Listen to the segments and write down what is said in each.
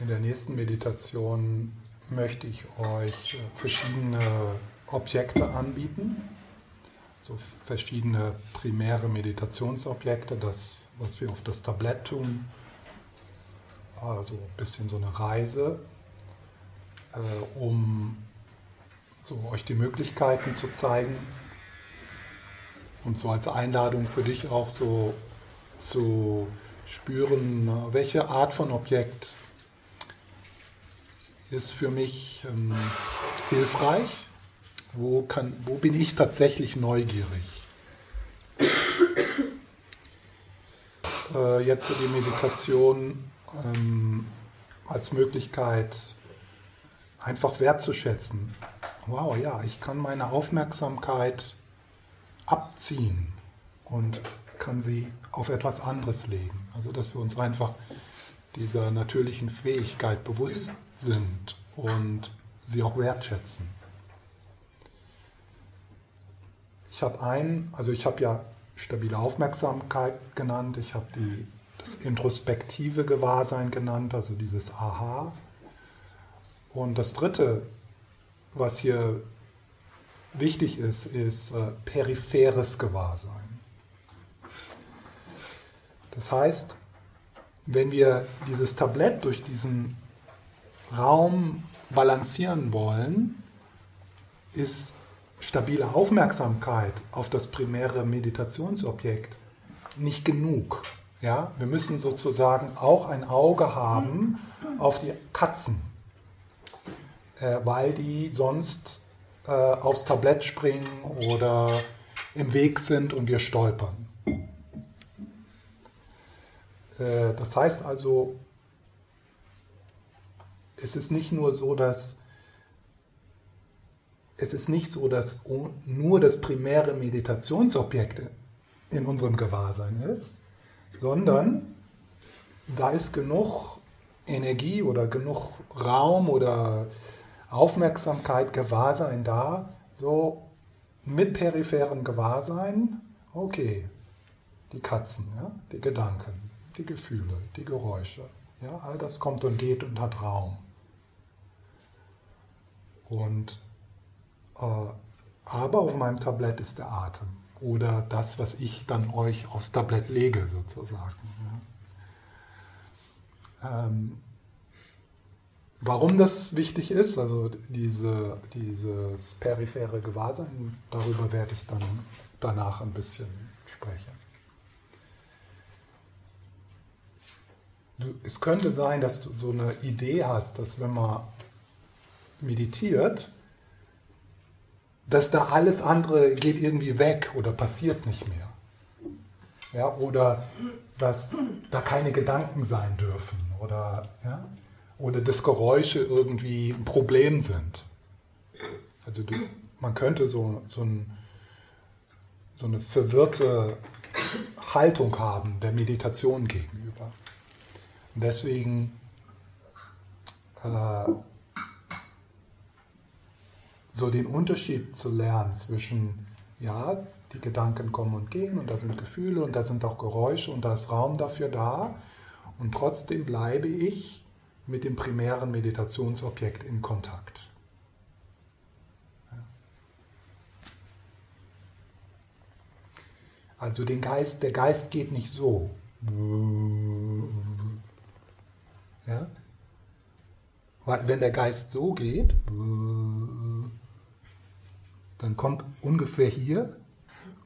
In der nächsten Meditation möchte ich euch verschiedene Objekte anbieten, so verschiedene primäre Meditationsobjekte, das, was wir auf das Tablett tun, also ein bisschen so eine Reise, äh, um so euch die Möglichkeiten zu zeigen und so als Einladung für dich auch so zu spüren, welche Art von Objekt ist für mich ähm, hilfreich, wo, kann, wo bin ich tatsächlich neugierig. Äh, jetzt für die Meditation ähm, als Möglichkeit einfach wertzuschätzen. Wow, ja, ich kann meine Aufmerksamkeit abziehen und kann sie auf etwas anderes legen. Also dass wir uns einfach dieser natürlichen Fähigkeit bewusst sind und sie auch wertschätzen. Ich habe einen, also ich habe ja stabile Aufmerksamkeit genannt, ich habe das introspektive Gewahrsein genannt, also dieses Aha. Und das dritte, was hier wichtig ist, ist äh, peripheres Gewahrsein. Das heißt, wenn wir dieses Tablett durch diesen Raum balancieren wollen, ist stabile Aufmerksamkeit auf das primäre Meditationsobjekt nicht genug. Ja, wir müssen sozusagen auch ein Auge haben auf die Katzen, äh, weil die sonst äh, aufs Tablett springen oder im Weg sind und wir stolpern. Äh, das heißt also, es ist nicht nur so, dass es ist nicht so, dass nur das primäre Meditationsobjekt in unserem Gewahrsein ist, sondern da ist genug Energie oder genug Raum oder Aufmerksamkeit, Gewahrsein da, so mit peripherem Gewahrsein, okay, die Katzen, ja, die Gedanken, die Gefühle, die Geräusche, ja, all das kommt und geht und hat Raum. Und, äh, aber auf meinem Tablett ist der Atem oder das, was ich dann euch aufs Tablett lege, sozusagen. Ja. Ähm, warum das wichtig ist, also diese, dieses periphere Gewahrsein, darüber werde ich dann danach ein bisschen sprechen. Du, es könnte sein, dass du so eine Idee hast, dass wenn man meditiert, dass da alles andere geht irgendwie weg oder passiert nicht mehr. Ja, oder dass da keine Gedanken sein dürfen oder, ja, oder dass Geräusche irgendwie ein Problem sind. Also du, man könnte so, so, ein, so eine verwirrte Haltung haben der Meditation gegenüber. Und deswegen äh, so den Unterschied zu lernen zwischen, ja, die Gedanken kommen und gehen und da sind Gefühle und da sind auch Geräusche und da ist Raum dafür da und trotzdem bleibe ich mit dem primären Meditationsobjekt in Kontakt. Also den Geist, der Geist geht nicht so. Ja? Weil wenn der Geist so geht, dann kommt ungefähr hier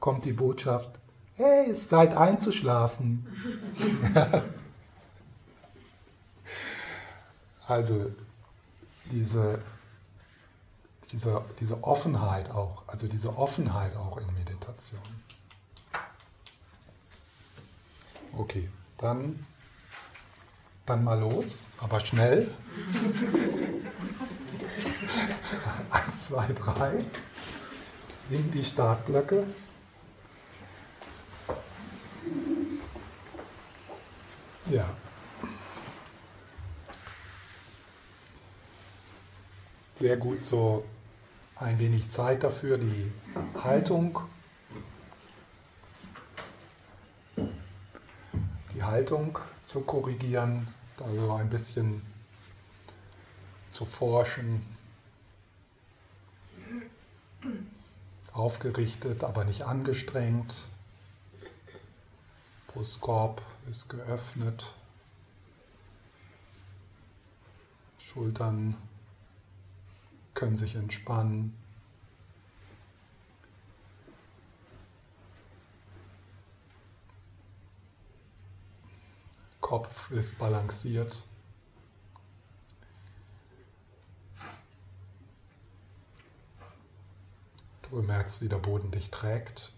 kommt die Botschaft, hey, es ist Zeit einzuschlafen. also diese, diese, diese Offenheit auch, also diese Offenheit auch in Meditation. Okay, dann, dann mal los, aber schnell. Eins, zwei, drei in die Startblöcke. Ja. Sehr gut so ein wenig Zeit dafür, die Haltung, die Haltung zu korrigieren, also ein bisschen zu forschen. Aufgerichtet, aber nicht angestrengt. Brustkorb ist geöffnet. Schultern können sich entspannen. Kopf ist balanciert. Du bemerkst, wie der Boden dich trägt.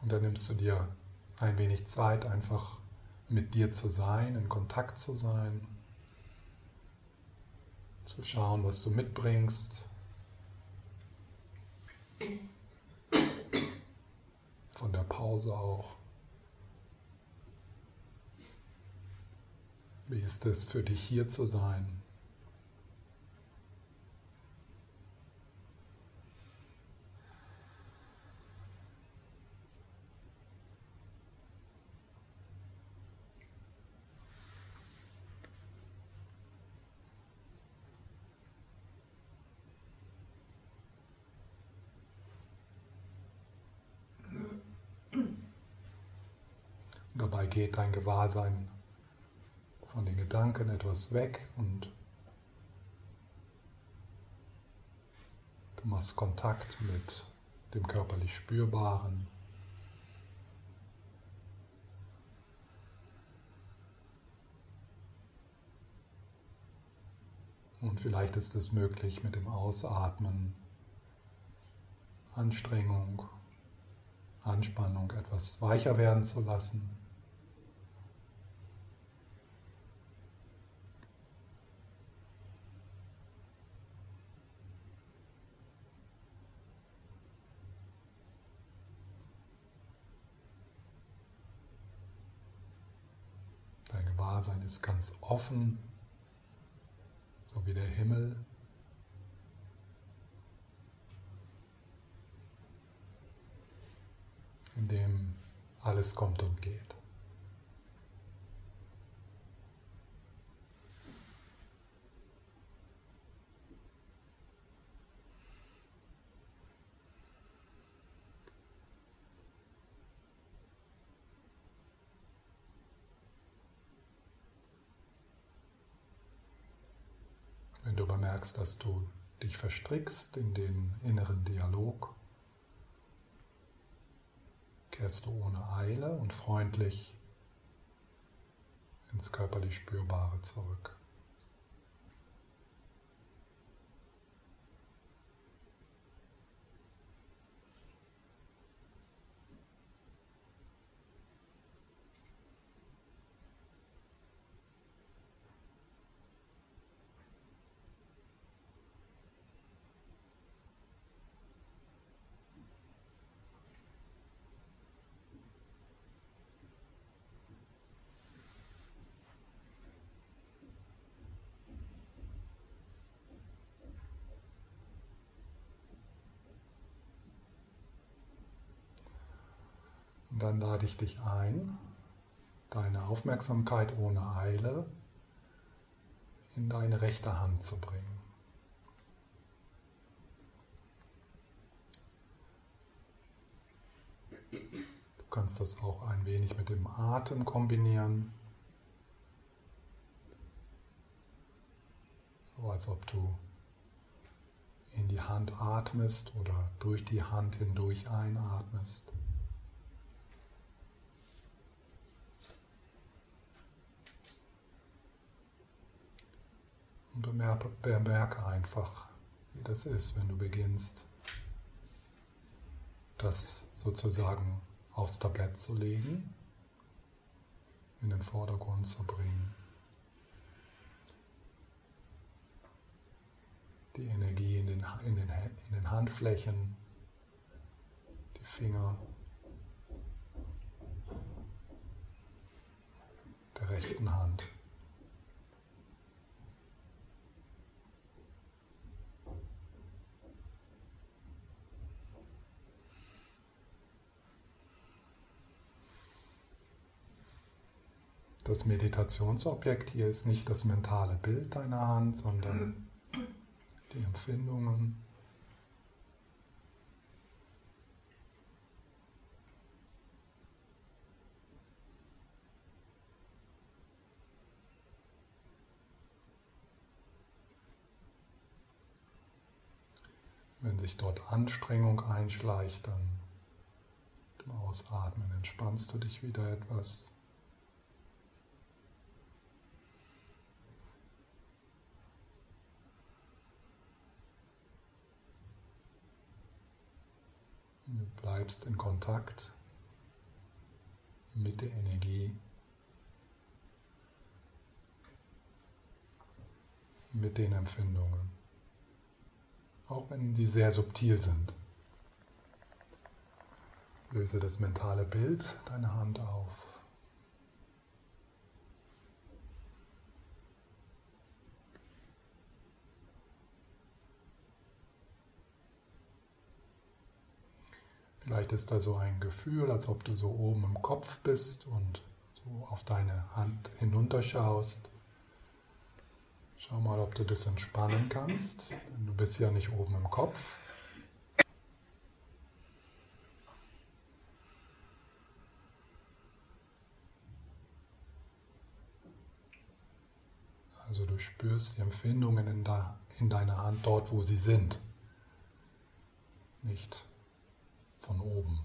Und dann nimmst du dir ein wenig Zeit, einfach mit dir zu sein, in Kontakt zu sein zu schauen, was du mitbringst. Von der Pause auch. Wie ist es für dich hier zu sein? dabei geht dein Gewahrsein von den Gedanken etwas weg und du machst Kontakt mit dem körperlich Spürbaren. Und vielleicht ist es möglich, mit dem Ausatmen Anstrengung, Anspannung etwas weicher werden zu lassen. Dasein ist ganz offen, so wie der Himmel. in dem alles kommt und geht. Bemerkst, dass du dich verstrickst in den inneren Dialog, kehrst du ohne Eile und freundlich ins körperlich Spürbare zurück. dann lade ich dich ein, deine Aufmerksamkeit ohne Eile in deine rechte Hand zu bringen. Du kannst das auch ein wenig mit dem Atem kombinieren. So als ob du in die Hand atmest oder durch die Hand hindurch einatmest. Und bemerke, bemerke einfach, wie das ist, wenn du beginnst, das sozusagen aufs Tablett zu legen, in den Vordergrund zu bringen. Die Energie in den, in den, in den Handflächen, die Finger der rechten Hand. Das Meditationsobjekt hier ist nicht das mentale Bild deiner Hand, sondern die Empfindungen. Wenn sich dort Anstrengung einschleicht, dann im Ausatmen entspannst du dich wieder etwas. Du bleibst in Kontakt mit der Energie, mit den Empfindungen auch wenn sie sehr subtil sind. Löse das mentale Bild deiner Hand auf. Vielleicht ist da so ein Gefühl, als ob du so oben im Kopf bist und so auf deine Hand hinunterschaust. Schau mal, ob du das entspannen kannst. Du bist ja nicht oben im Kopf. Also du spürst die Empfindungen in, de, in deiner Hand dort, wo sie sind, nicht von oben.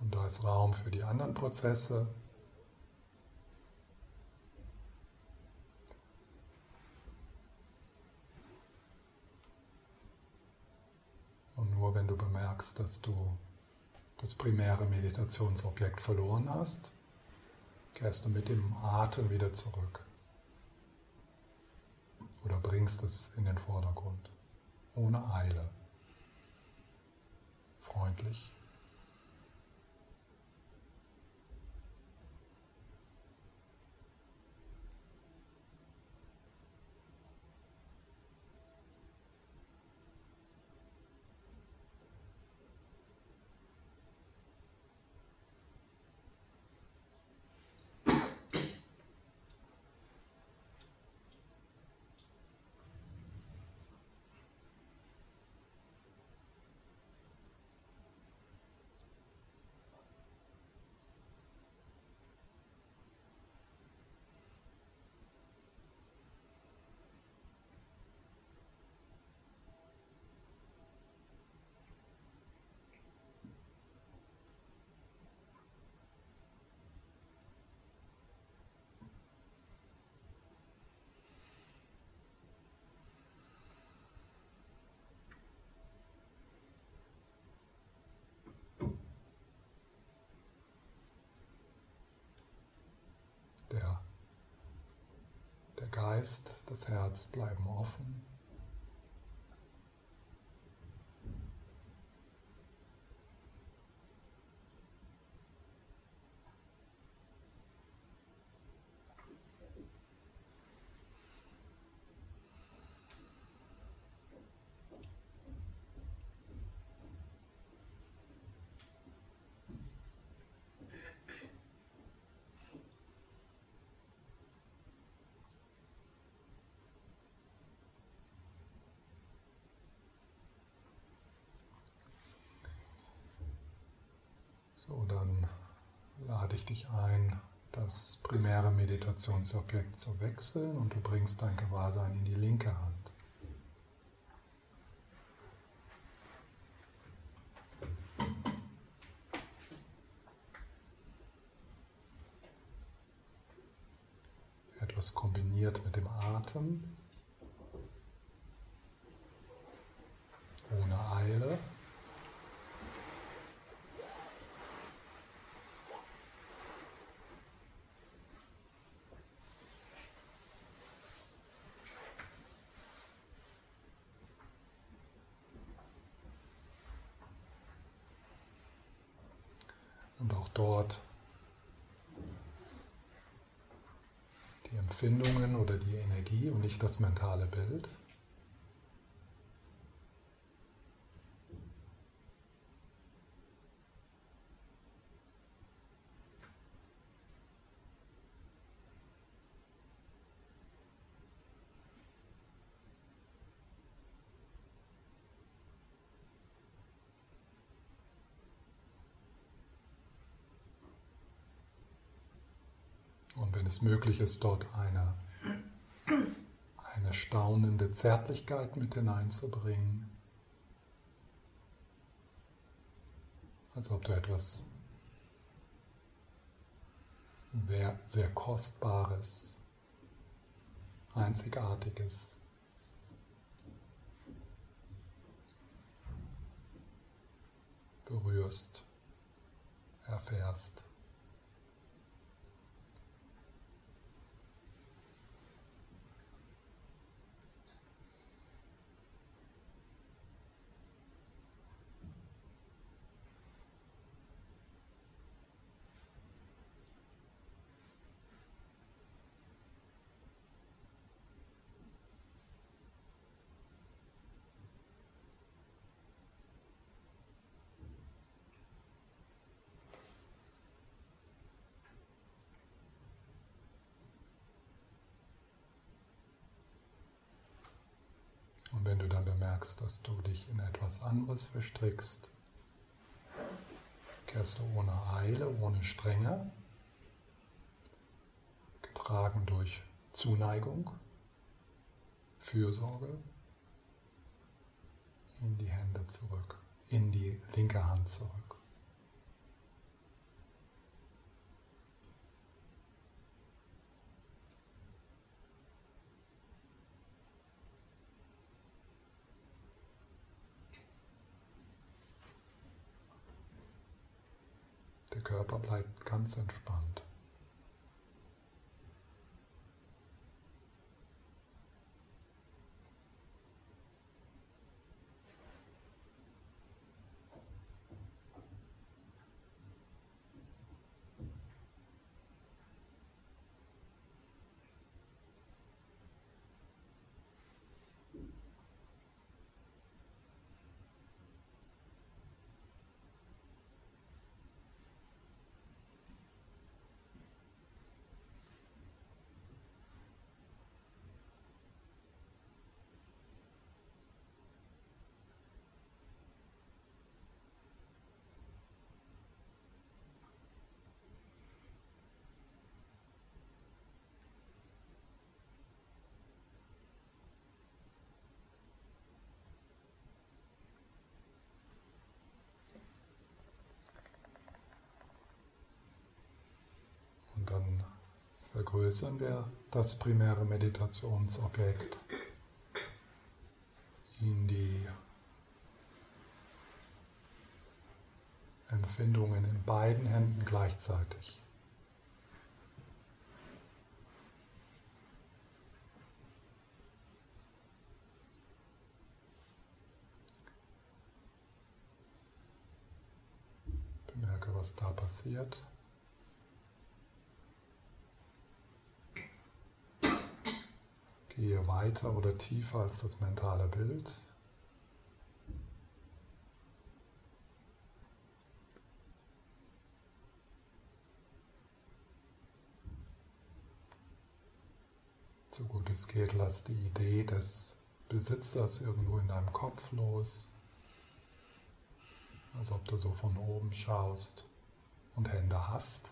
Und da ist Raum für die anderen Prozesse. Und nur bemerkst, dass du das primäre Meditationsobjekt verloren hast, kehrst du mit dem Atem wieder zurück. Oder bringst es in den Vordergrund, ohne Eile, freundlich. Der, der Geist, das Herz bleiben offen. Dann lade ich dich ein, das primäre Meditationsobjekt zu wechseln und du bringst dein Gewahrsein in die linke Hand. Etwas kombiniert mit dem Atem, ohne Eile. Auch dort die Empfindungen oder die Energie und nicht das mentale Bild. Es möglich ist, dort eine, eine staunende Zärtlichkeit mit hineinzubringen. Als ob du etwas sehr Kostbares, Einzigartiges berührst, erfährst. Und bemerkst, dass du dich in etwas anderes verstrickst, kehrst du ohne Eile, ohne Strenge, getragen durch Zuneigung, Fürsorge, in die Hände zurück, in die linke Hand zurück. Der Körper bleibt ganz entspannt. dann vergrößern wir das primäre Meditationsobjekt in die Empfindungen in beiden Händen gleichzeitig. Bemerke, was da passiert. Gehe weiter oder tiefer als das mentale Bild. So gut es geht, lass die Idee des Besitzers irgendwo in deinem Kopf los, als ob du so von oben schaust und Hände hast.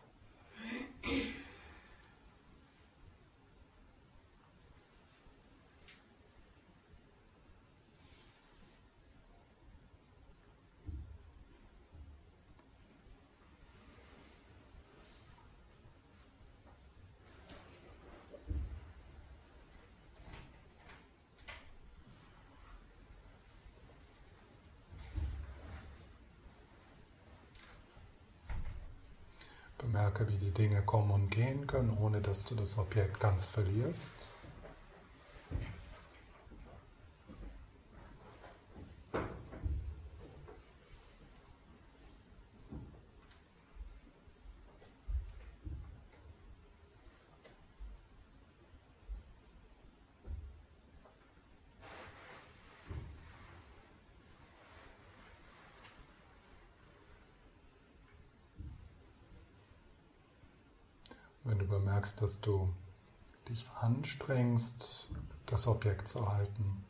Bemerke, wie die Gehen können, ohne dass du das Objekt ganz verlierst. Du bemerkst, dass du dich anstrengst, das Objekt zu halten,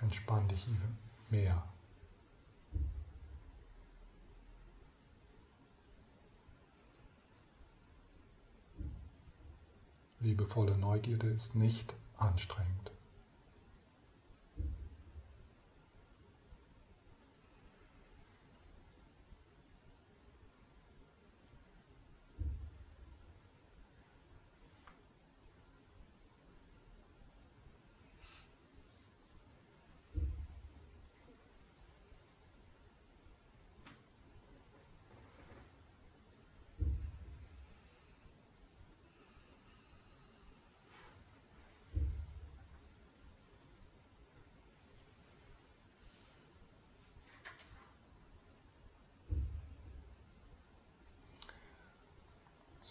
entspann dich mehr. Liebevolle Neugierde ist nicht anstrengend.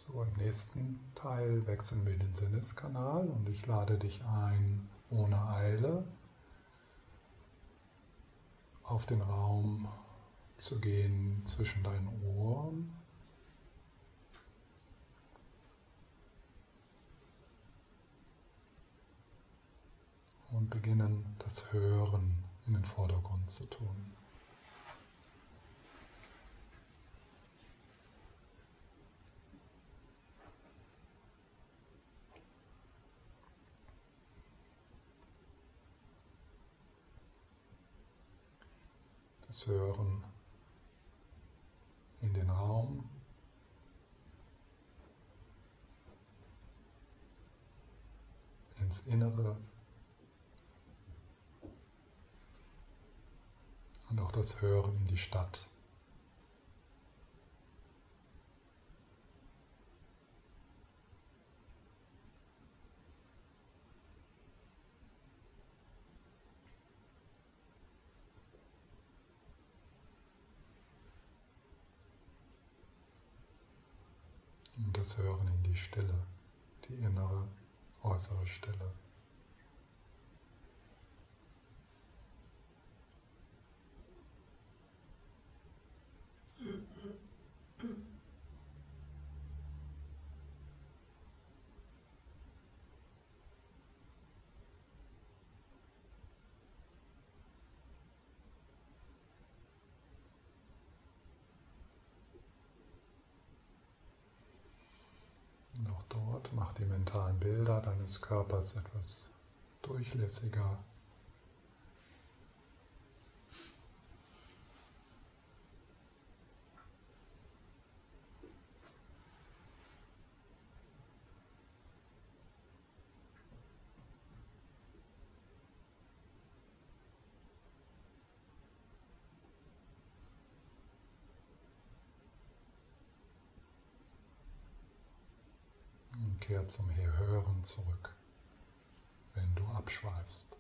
So, im nächsten Teil wechseln wir den Sinneskanal und ich lade dich ein, ohne Eile auf den Raum zu gehen zwischen deinen Ohren. Und beginnen das Hören in den Vordergrund zu tun. Das Hören in den Raum. ins Innere und auch das Hören in die Stadt. Das Hören in die Stille, die innere, äußere Stille. Mach die mentalen Bilder deines Körpers etwas durchlässiger. Kehr zum Hören zurück, wenn du abschweifst.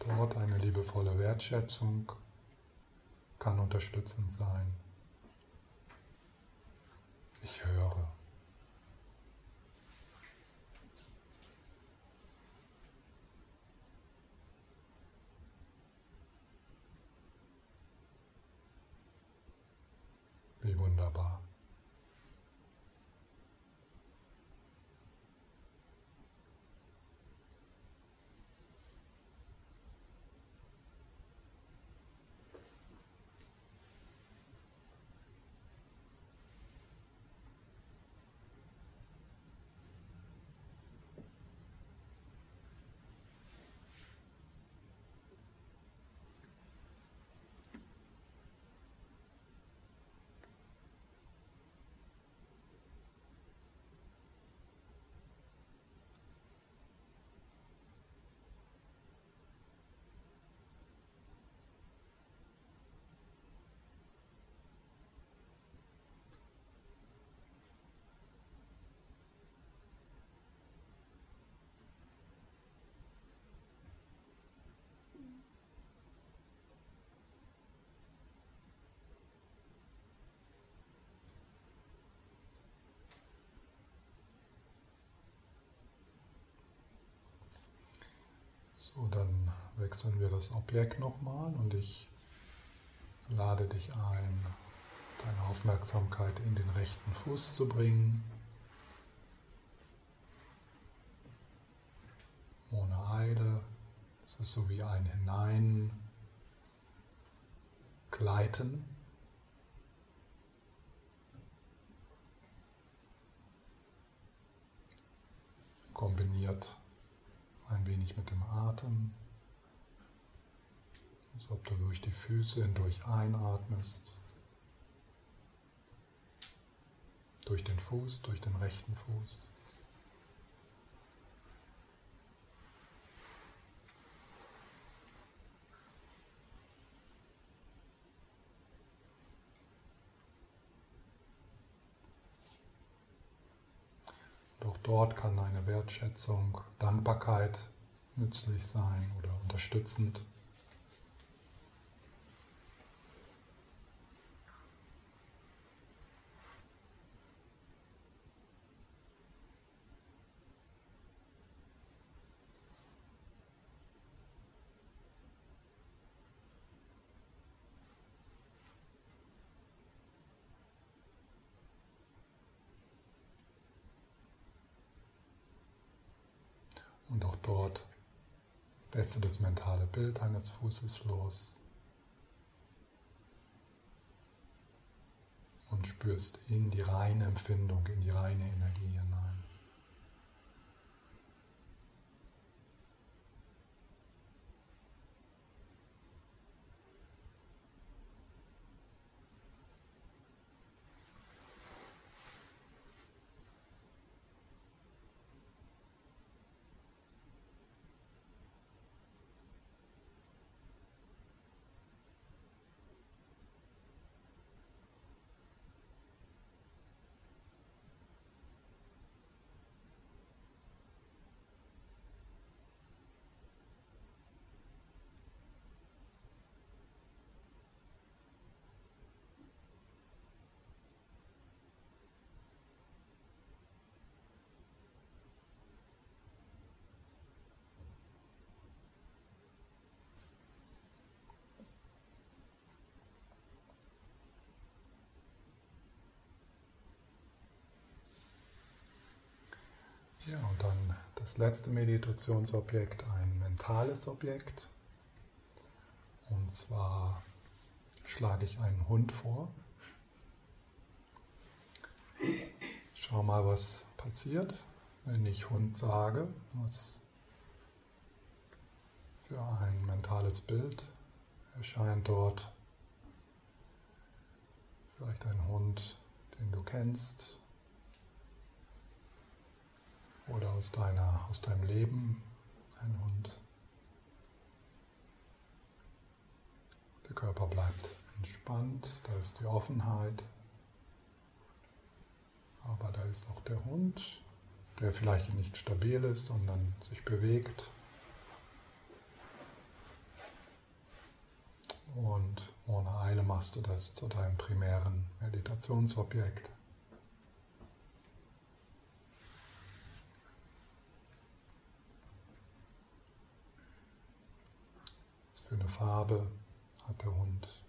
Dort eine liebevolle Wertschätzung kann unterstützend sein. Ich höre. Wie wunderbar. So, dann wechseln wir das Objekt nochmal und ich lade dich ein, deine Aufmerksamkeit in den rechten Fuß zu bringen. Ohne Eile. Es ist so wie ein Hineingleiten. Kombiniert wenig mit dem Atem, als ob du durch die Füße hindurch einatmest, durch den Fuß, durch den rechten Fuß. Doch dort kann eine Wertschätzung, Dankbarkeit nützlich sein oder unterstützend. Und auch dort lässt du das mentale Bild eines Fußes los und spürst in die reine Empfindung, in die reine Energie hinein. Ja, und dann das letzte Meditationsobjekt, ein mentales Objekt. Und zwar schlage ich einen Hund vor. Schau mal, was passiert, wenn ich Hund sage. Was für ein mentales Bild erscheint dort. Vielleicht ein Hund, den du kennst, oder aus, deiner, aus deinem Leben ein Hund. Der Körper bleibt entspannt, da ist die Offenheit, aber da ist auch der Hund, der vielleicht nicht stabil ist, sondern sich bewegt. Und ohne Eile machst du das zu deinem primären Meditationsobjekt. Für eine Farbe hat der Hund?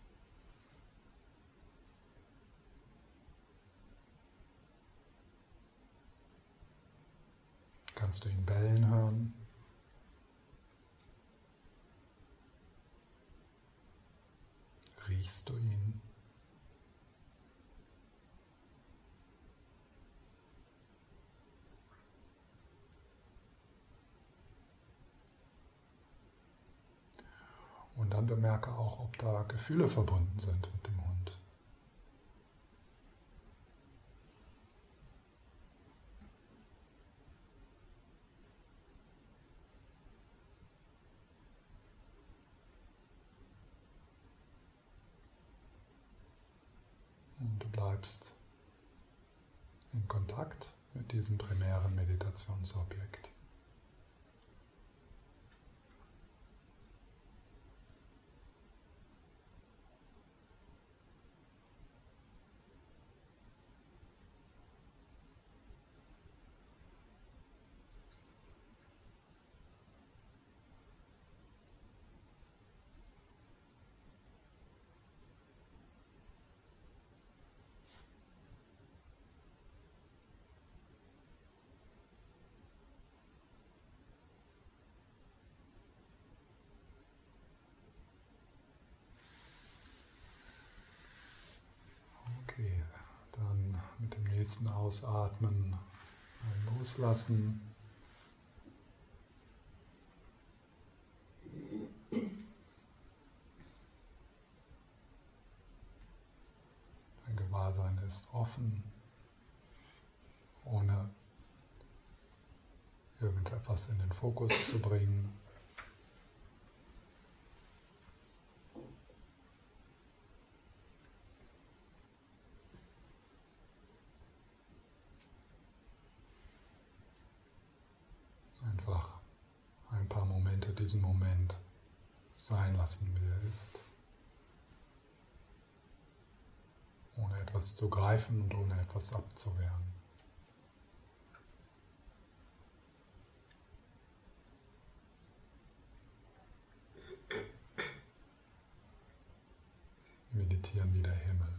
Kannst du ihn bellen hören? Riechst du ihn? Und dann bemerke auch, ob da Gefühle verbunden sind mit dem Hund. Und du bleibst in Kontakt mit diesem primären Meditationsobjekt. Nächsten Ausatmen loslassen. Dein Gewahrsein ist offen, ohne irgendetwas in den Fokus zu bringen. diesen Moment sein lassen, wie ist. Ohne etwas zu greifen und ohne etwas abzuwehren. Meditieren wie der Himmel.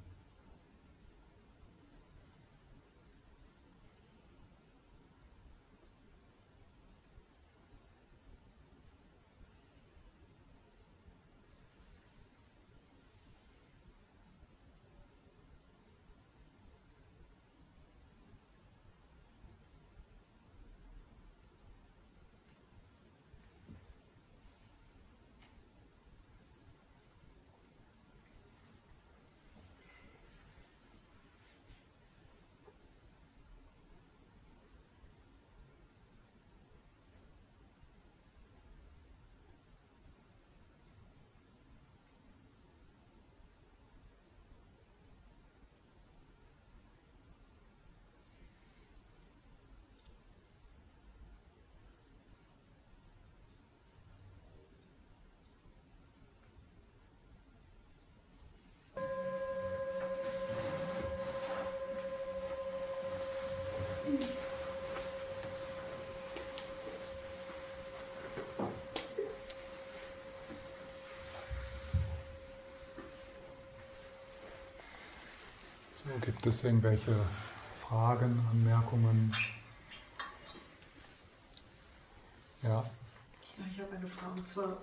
So, gibt es irgendwelche Fragen, Anmerkungen? Ja. Ich habe eine Frage. Und zwar,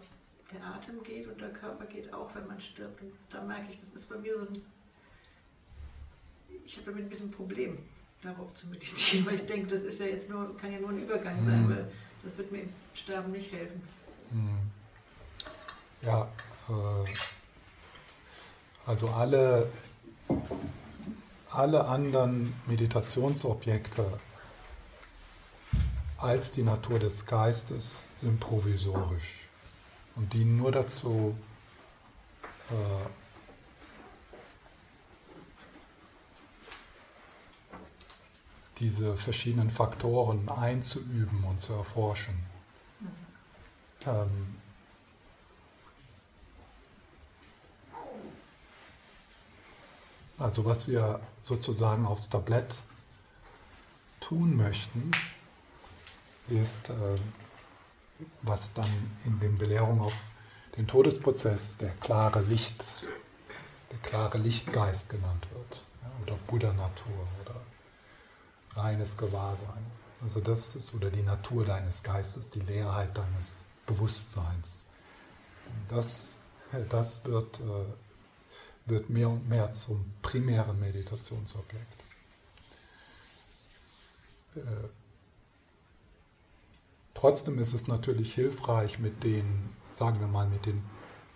der Atem geht und der Körper geht auch, wenn man stirbt. Und da merke ich, das ist bei mir so ein. Ich habe damit ein bisschen ein Problem, darauf zu meditieren, weil ich denke, das ist ja jetzt nur, kann ja nur ein Übergang sein, mhm. weil das wird mir im Sterben nicht helfen. Mhm. Ja, äh, also alle alle anderen Meditationsobjekte als die Natur des Geistes sind provisorisch und dienen nur dazu, äh, diese verschiedenen Faktoren einzuüben und zu erforschen. Mhm. Ähm, Also was wir sozusagen aufs Tablett tun möchten, ist, äh, was dann in den Belehrungen auf den Todesprozess der klare Licht, der klare Lichtgeist genannt wird, oder Buddha-Natur oder reines Gewahrsein. Also das ist oder die Natur deines Geistes, die Leerheit deines Bewusstseins. Das, das wird äh, wird mehr und mehr zum primären Meditationsobjekt. Äh, trotzdem ist es natürlich hilfreich, mit den, sagen wir mal, mit den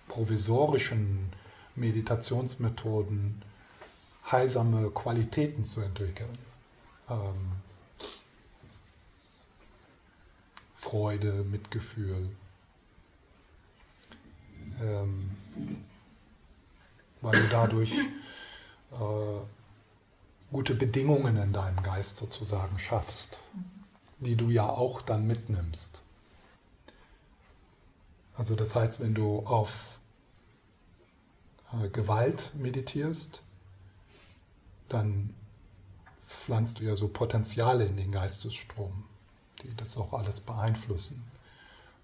provisorischen Meditationsmethoden heilsame Qualitäten zu entwickeln. Ähm, Freude, Mitgefühl. Ähm, weil du dadurch äh, gute Bedingungen in deinem Geist sozusagen schaffst, die du ja auch dann mitnimmst. Also das heißt, wenn du auf äh, Gewalt meditierst, dann pflanzt du ja so Potenziale in den Geistesstrom, die das auch alles beeinflussen.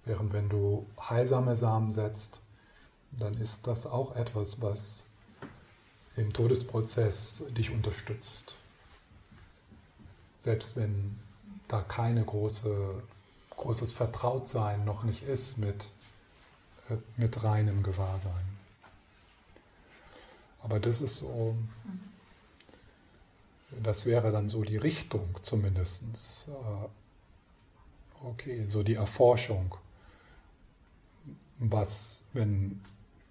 Während wenn du heilsame Samen setzt, dann ist das auch etwas, was im Todesprozess dich unterstützt. Selbst wenn da keine große, großes Vertrautsein noch nicht ist mit, äh, mit reinem Gewahrsein. Aber das ist so Das wäre dann so die Richtung zumindest. Äh, okay, so die Erforschung, was, wenn,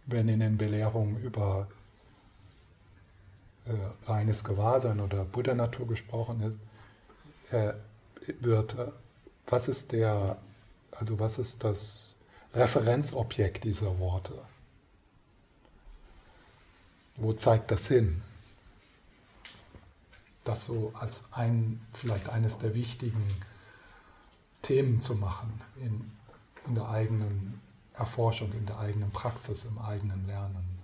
wenn in den Belehrungen über äh, reines Gewahrsein oder Buddha-Natur gesprochen ist, äh, wird, äh, was ist der, also was ist das Referenzobjekt dieser Worte? Wo zeigt das hin? Das so als ein, vielleicht eines der wichtigen Themen zu machen in, in der eigenen Erforschung, in der eigenen Praxis, im eigenen Lernen.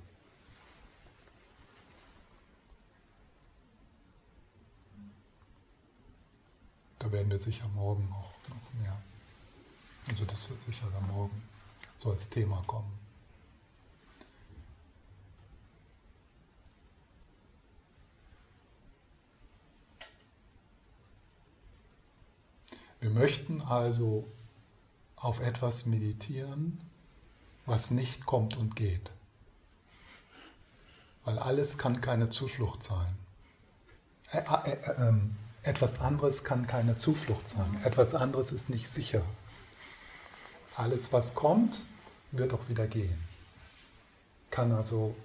Da werden wir sicher morgen auch noch mehr. Also das wird sicher dann morgen so als Thema kommen. Wir möchten also auf etwas meditieren, was nicht kommt und geht. Weil alles kann keine Zuflucht sein. Äh, äh, äh, ähm, etwas anderes kann keine Zuflucht sein. Etwas anderes ist nicht sicher. Alles, was kommt, wird auch wieder gehen. Kann also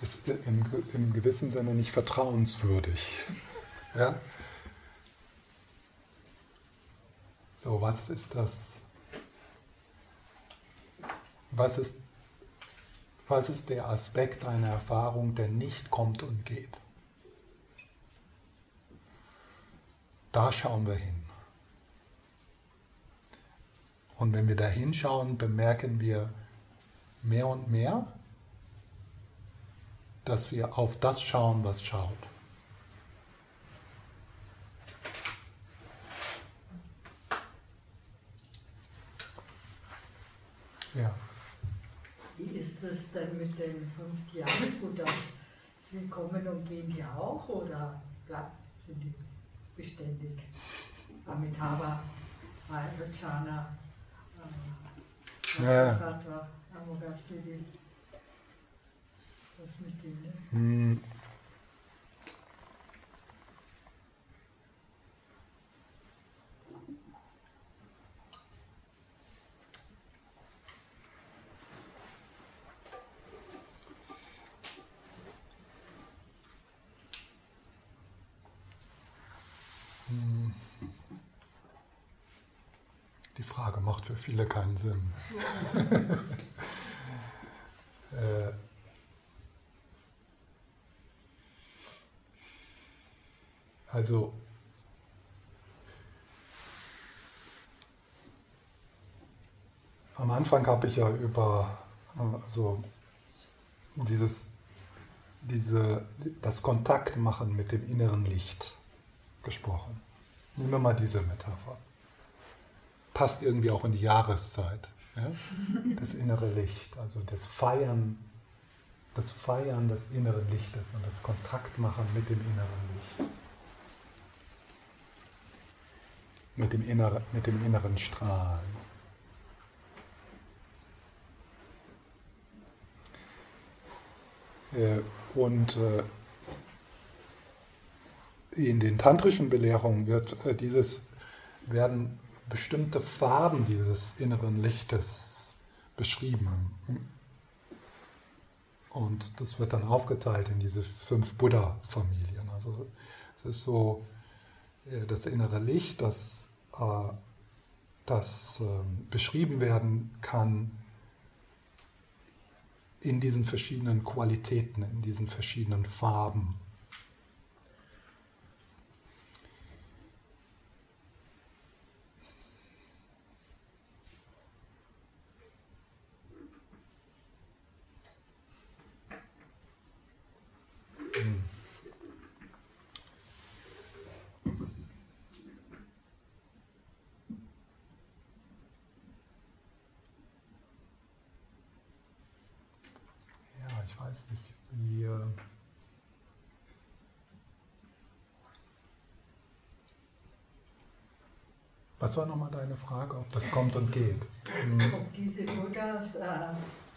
ist im, im gewissen Sinne nicht vertrauenswürdig. Ja? So, was ist das? Was ist, was ist der Aspekt einer Erfahrung, der nicht kommt und geht? Da schauen wir hin. Und wenn wir da hinschauen, bemerken wir mehr und mehr, dass wir auf das schauen, was schaut. Ja. Wie ist das denn mit den fünf Jahren Buddhas? Sie kommen und gehen die auch oder sind die beständig. Amitabha, Vajrachana, äh, Sattva, Amoghasiddhi. Was mit denen? Hm. Frage macht für viele keinen Sinn. äh, also am Anfang habe ich ja über also dieses diese, das Kontaktmachen mit dem inneren Licht gesprochen. Nehmen wir mal diese Metapher passt irgendwie auch in die Jahreszeit. Ja? Das innere Licht, also das Feiern, das Feiern des inneren Lichtes und das Kontaktmachen mit dem inneren Licht. Mit dem, inneren, mit dem inneren Strahlen. Äh, und äh, in den tantrischen Belehrungen wird äh, dieses werden bestimmte Farben dieses inneren Lichtes beschrieben. Und das wird dann aufgeteilt in diese fünf Buddha-Familien. Also es ist so äh, das innere Licht, das, äh, das ähm, beschrieben werden kann in diesen verschiedenen Qualitäten, in diesen verschiedenen Farben. weiß nicht, wie. Äh, was war nochmal deine Frage, ob das kommt und geht? Hm. Ob diese Buddhas äh,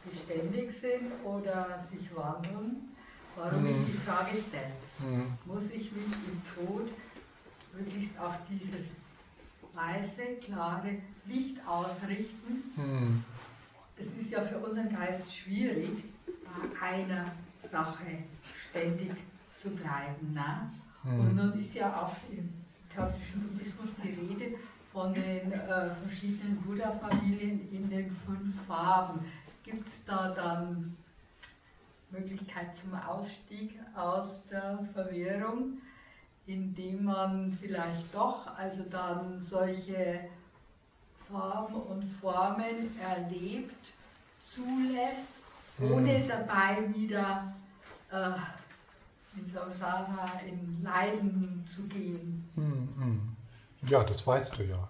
beständig sind oder sich wandeln warum ich die Frage stelle. Mhm. Muss ich mich im Tod möglichst auf dieses weiße, klare Licht ausrichten? Mhm. Es ist ja für unseren Geist schwierig, bei einer Sache ständig zu bleiben. Ne? Mhm. Und nun ist ja auch im taoistischen Buddhismus die Rede von den äh, verschiedenen Buddha-Familien in den fünf Farben. Gibt es da dann Möglichkeit zum Ausstieg aus der Verwirrung, indem man vielleicht doch also dann solche Farben und Formen erlebt, zulässt, ohne mhm. dabei wieder äh, in Samsara, in Leiden zu gehen. Mhm. Ja, das weißt du ja.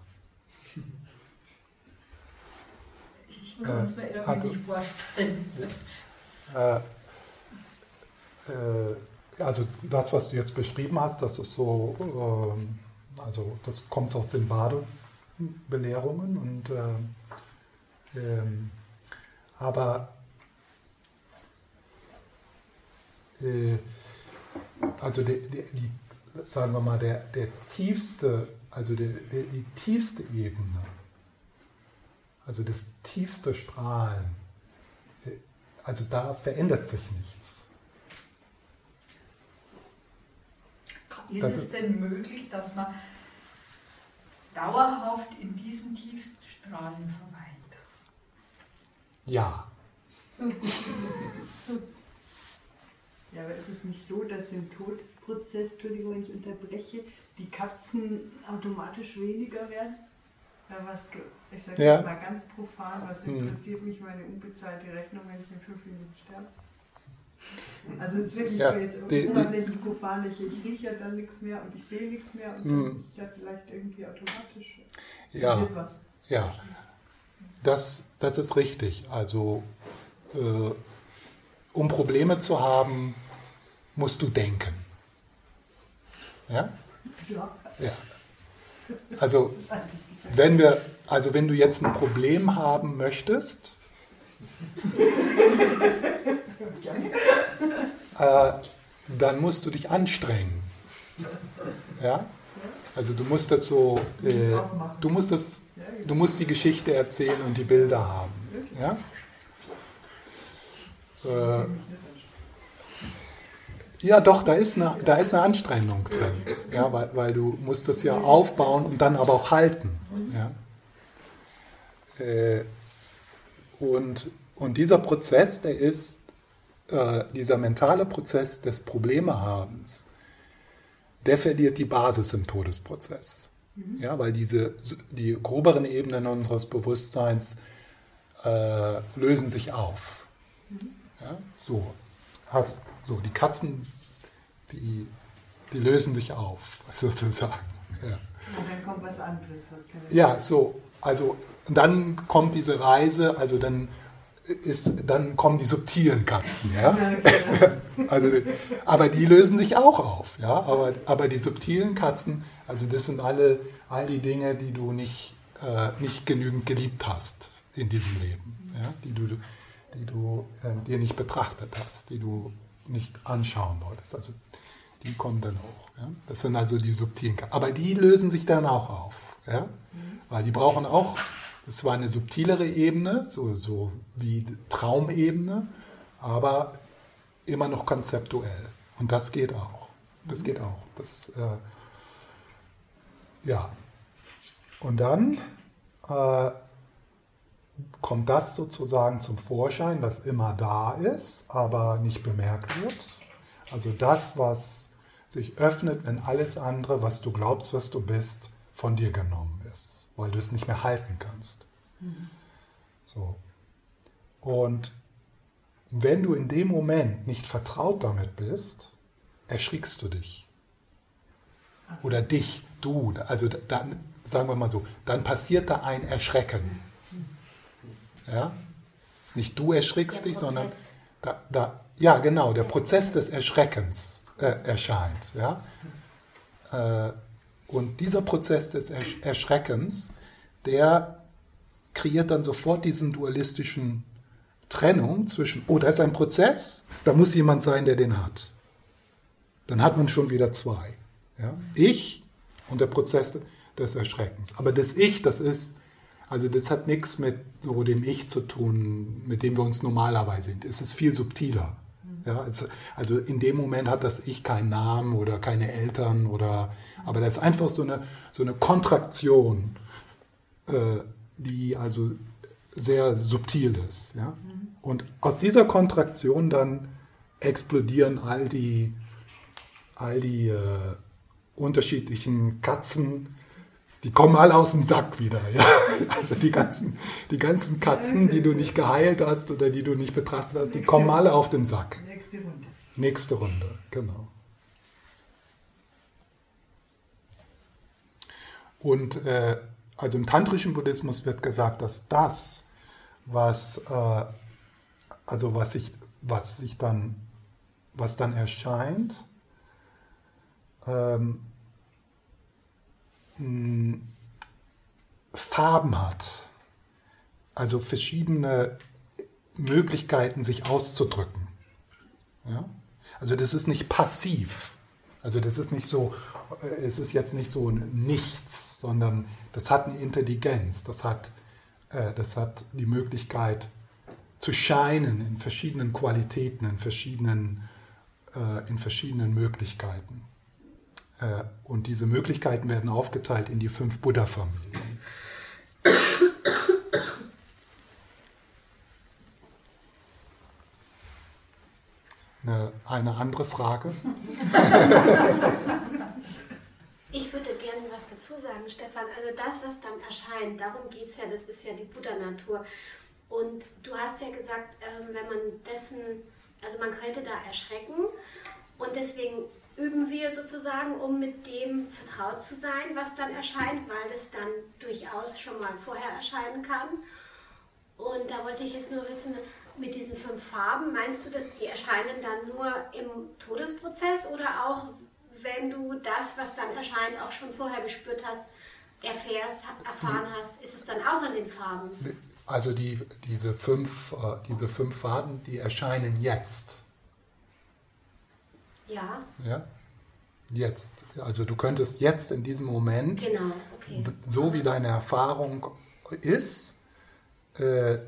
Ich kann es mir irgendwie also, nicht vorstellen. Äh, äh, also das, was du jetzt beschrieben hast, das ist so, äh, also das kommt aus den Badebelehrungen und äh, ähm, aber äh, also die, die, die, sagen wir mal, der, der tiefste, also der, der, die tiefste Ebene, also das tiefste Strahlen, äh, also da verändert sich nichts. Ist das es ist, denn möglich, dass man dauerhaft in diesem tiefsten Strahlen verweilt? Ja. Ja, aber ist es nicht so, dass im Todesprozess, Entschuldigung, wenn ich unterbreche, die Katzen automatisch weniger werden? Was, ich sage ja. mal ganz profan, was hm. interessiert mich meine unbezahlte Rechnung, wenn ich in fünf Minuten sterbe? Also es ist wirklich ja, jetzt die, profan, ich, ich rieche ja dann nichts mehr und ich sehe nichts mehr und hm. dann ist es ja vielleicht irgendwie automatisch. Ja, ja. Das, das ist richtig. Also äh, um Probleme zu haben, musst du denken. Ja? Ja. Also, wenn wir, also wenn du jetzt ein Problem haben möchtest, äh, dann musst du dich anstrengen. Ja? Also du musst das so, äh, du musst das, du musst die Geschichte erzählen und die Bilder haben. Ja? Äh, ja, doch, da ist eine, da ist eine Anstrengung drin. Ja, weil, weil du musst das ja aufbauen und dann aber auch halten. Ja. Äh, und, und dieser Prozess, der ist, äh, dieser mentale Prozess des Problemehabens, der verliert die Basis im Todesprozess. Ja, weil diese, die groberen Ebenen unseres Bewusstseins äh, lösen sich auf. Ja, so, hast, so, die Katzen, die, die lösen sich auf, sozusagen. Ja. Und dann kommt was anderes. Was ja, so, also dann kommt diese Reise, also dann ist, dann kommen die subtilen Katzen, ja. also, aber die lösen sich auch auf, ja. Aber, aber die subtilen Katzen, also das sind alle all die Dinge, die du nicht, äh, nicht genügend geliebt hast in diesem Leben, ja, die du die du äh, dir nicht betrachtet hast, die du nicht anschauen wolltest. Also die kommen dann hoch. Ja? Das sind also die subtilen. Aber die lösen sich dann auch auf. Ja? Weil die brauchen auch, das war eine subtilere Ebene, so, so wie Traumebene, aber immer noch konzeptuell. Und das geht auch. Das mhm. geht auch. Das, äh, ja. Und dann äh, kommt das sozusagen zum Vorschein, was immer da ist, aber nicht bemerkt wird. Also das, was sich öffnet, wenn alles andere, was du glaubst, was du bist, von dir genommen ist, weil du es nicht mehr halten kannst. Mhm. So. Und wenn du in dem Moment nicht vertraut damit bist, erschrickst du dich. Oder dich, du. Also dann, sagen wir mal so, dann passiert da ein Erschrecken. Ja? Ist nicht du erschrickst dich, sondern da, da, ja, genau, der Prozess des Erschreckens äh, erscheint. Ja? Äh, und dieser Prozess des Erschreckens, der kreiert dann sofort diesen dualistischen Trennung zwischen, oh, da ist ein Prozess, da muss jemand sein, der den hat. Dann hat man schon wieder zwei. Ja? Ich und der Prozess des Erschreckens. Aber das Ich, das ist, also das hat nichts mit so dem Ich zu tun, mit dem wir uns normalerweise sind. Es ist viel subtiler. Ja, also in dem Moment hat das Ich keinen Namen oder keine Eltern oder, aber das ist einfach so eine, so eine Kontraktion, äh, die also sehr subtil ist. Ja? Und aus dieser Kontraktion dann explodieren all die, all die äh, unterschiedlichen Katzen, die kommen alle aus dem Sack wieder. Ja? Also die ganzen, die ganzen Katzen, die du nicht geheilt hast oder die du nicht betrachtet hast, die kommen alle auf den Sack. Nächste Runde. Nächste Runde, genau. Und äh, also im tantrischen Buddhismus wird gesagt, dass das, was, äh, also was sich, was sich dann, was dann erscheint, ähm, Farben hat, also verschiedene Möglichkeiten, sich auszudrücken. Ja? Also das ist nicht passiv. Also das ist nicht so, äh, es ist jetzt nicht so nichts, sondern das hat eine Intelligenz, das hat, äh, das hat die Möglichkeit zu scheinen in verschiedenen Qualitäten, in verschiedenen, äh, in verschiedenen Möglichkeiten. Äh, und diese Möglichkeiten werden aufgeteilt in die fünf Buddha-Familien. Eine, eine andere Frage? Ich würde gerne was dazu sagen, Stefan. Also das, was dann erscheint, darum geht es ja, das ist ja die Buddha-Natur. Und du hast ja gesagt, ähm, wenn man dessen, also man könnte da erschrecken und deswegen üben wir sozusagen, um mit dem vertraut zu sein, was dann erscheint, weil das dann durchaus schon mal vorher erscheinen kann. Und da wollte ich jetzt nur wissen, mit diesen fünf Farben, meinst du, dass die erscheinen dann nur im Todesprozess oder auch wenn du das, was dann erscheint, auch schon vorher gespürt hast, erfährst, erfahren hast, ist es dann auch in den Farben? Also die, diese, fünf, äh, diese fünf Farben, die erscheinen jetzt. Ja. Ja. Jetzt. Also du könntest jetzt in diesem Moment, genau, okay. so wie deine Erfahrung ist, äh,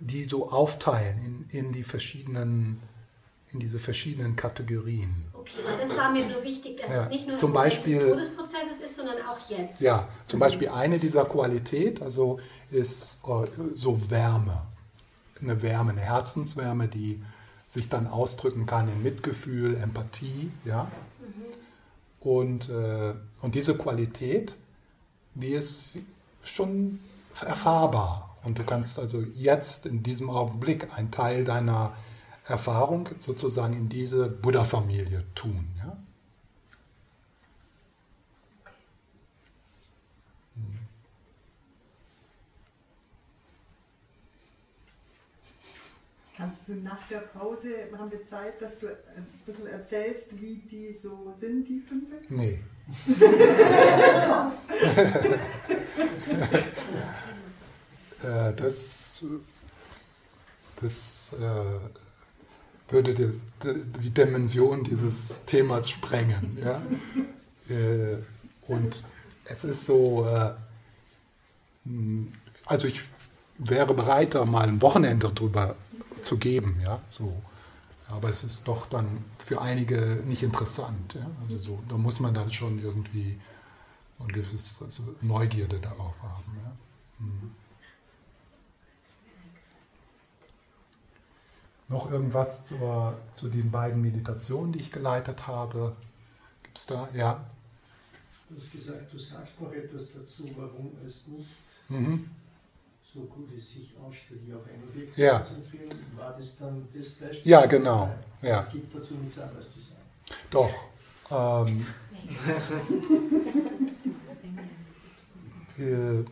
die so aufteilen in, in die verschiedenen in diese verschiedenen Kategorien. Okay, weil das war mir nur wichtig, dass ja, es nicht nur zum Beispiel, des Todesprozesses ist, sondern auch jetzt. Ja, zum Beispiel eine dieser Qualität, also ist uh, so Wärme, eine Wärme, eine Herzenswärme, die sich dann ausdrücken kann in Mitgefühl, Empathie, ja. Mhm. Und, äh, und diese Qualität, die ist schon erfahrbar. Und du kannst also jetzt in diesem Augenblick einen Teil deiner Erfahrung sozusagen in diese Buddha-Familie tun. Ja? Kannst du nach der Pause, haben wir Zeit, dass du ein bisschen erzählst, wie die so sind, die fünf? Nee. Äh, das das äh, würde die, die, Dimension dieses Themas sprengen. Ja? Äh, und es ist so, äh, also ich wäre bereit, da mal ein Wochenende drüber zu geben, ja, so. Aber es ist doch dann für einige nicht interessant. Ja? Also so, da muss man dann schon irgendwie eine gewisse also Neugierde darauf haben. Ja? Hm. Noch irgendwas zur, zu den beiden Meditationen, die ich geleitet habe? Gibt es da? Ja. Du hast gesagt, du sagst noch etwas dazu, warum es nicht mhm so gut ist, sich ausschließlich auf ein Objekt zu ja. konzentrieren, war das dann das Beispiel? Ja, genau. Ja. Es gibt dazu nichts anderes zu sagen. Doch. Ähm, äh,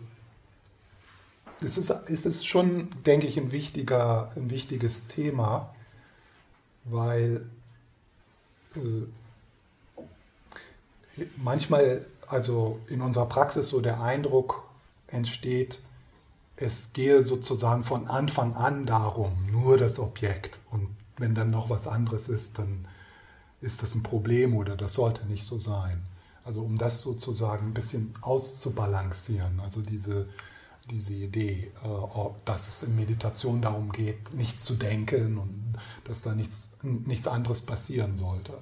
es, ist, es ist schon, denke ich, ein, wichtiger, ein wichtiges Thema, weil äh, manchmal, also in unserer Praxis so der Eindruck entsteht, es gehe sozusagen von Anfang an darum, nur das Objekt. Und wenn dann noch was anderes ist, dann ist das ein Problem oder das sollte nicht so sein. Also um das sozusagen ein bisschen auszubalancieren, also diese, diese Idee, äh, dass es in Meditation darum geht, nichts zu denken und dass da nichts, nichts anderes passieren sollte.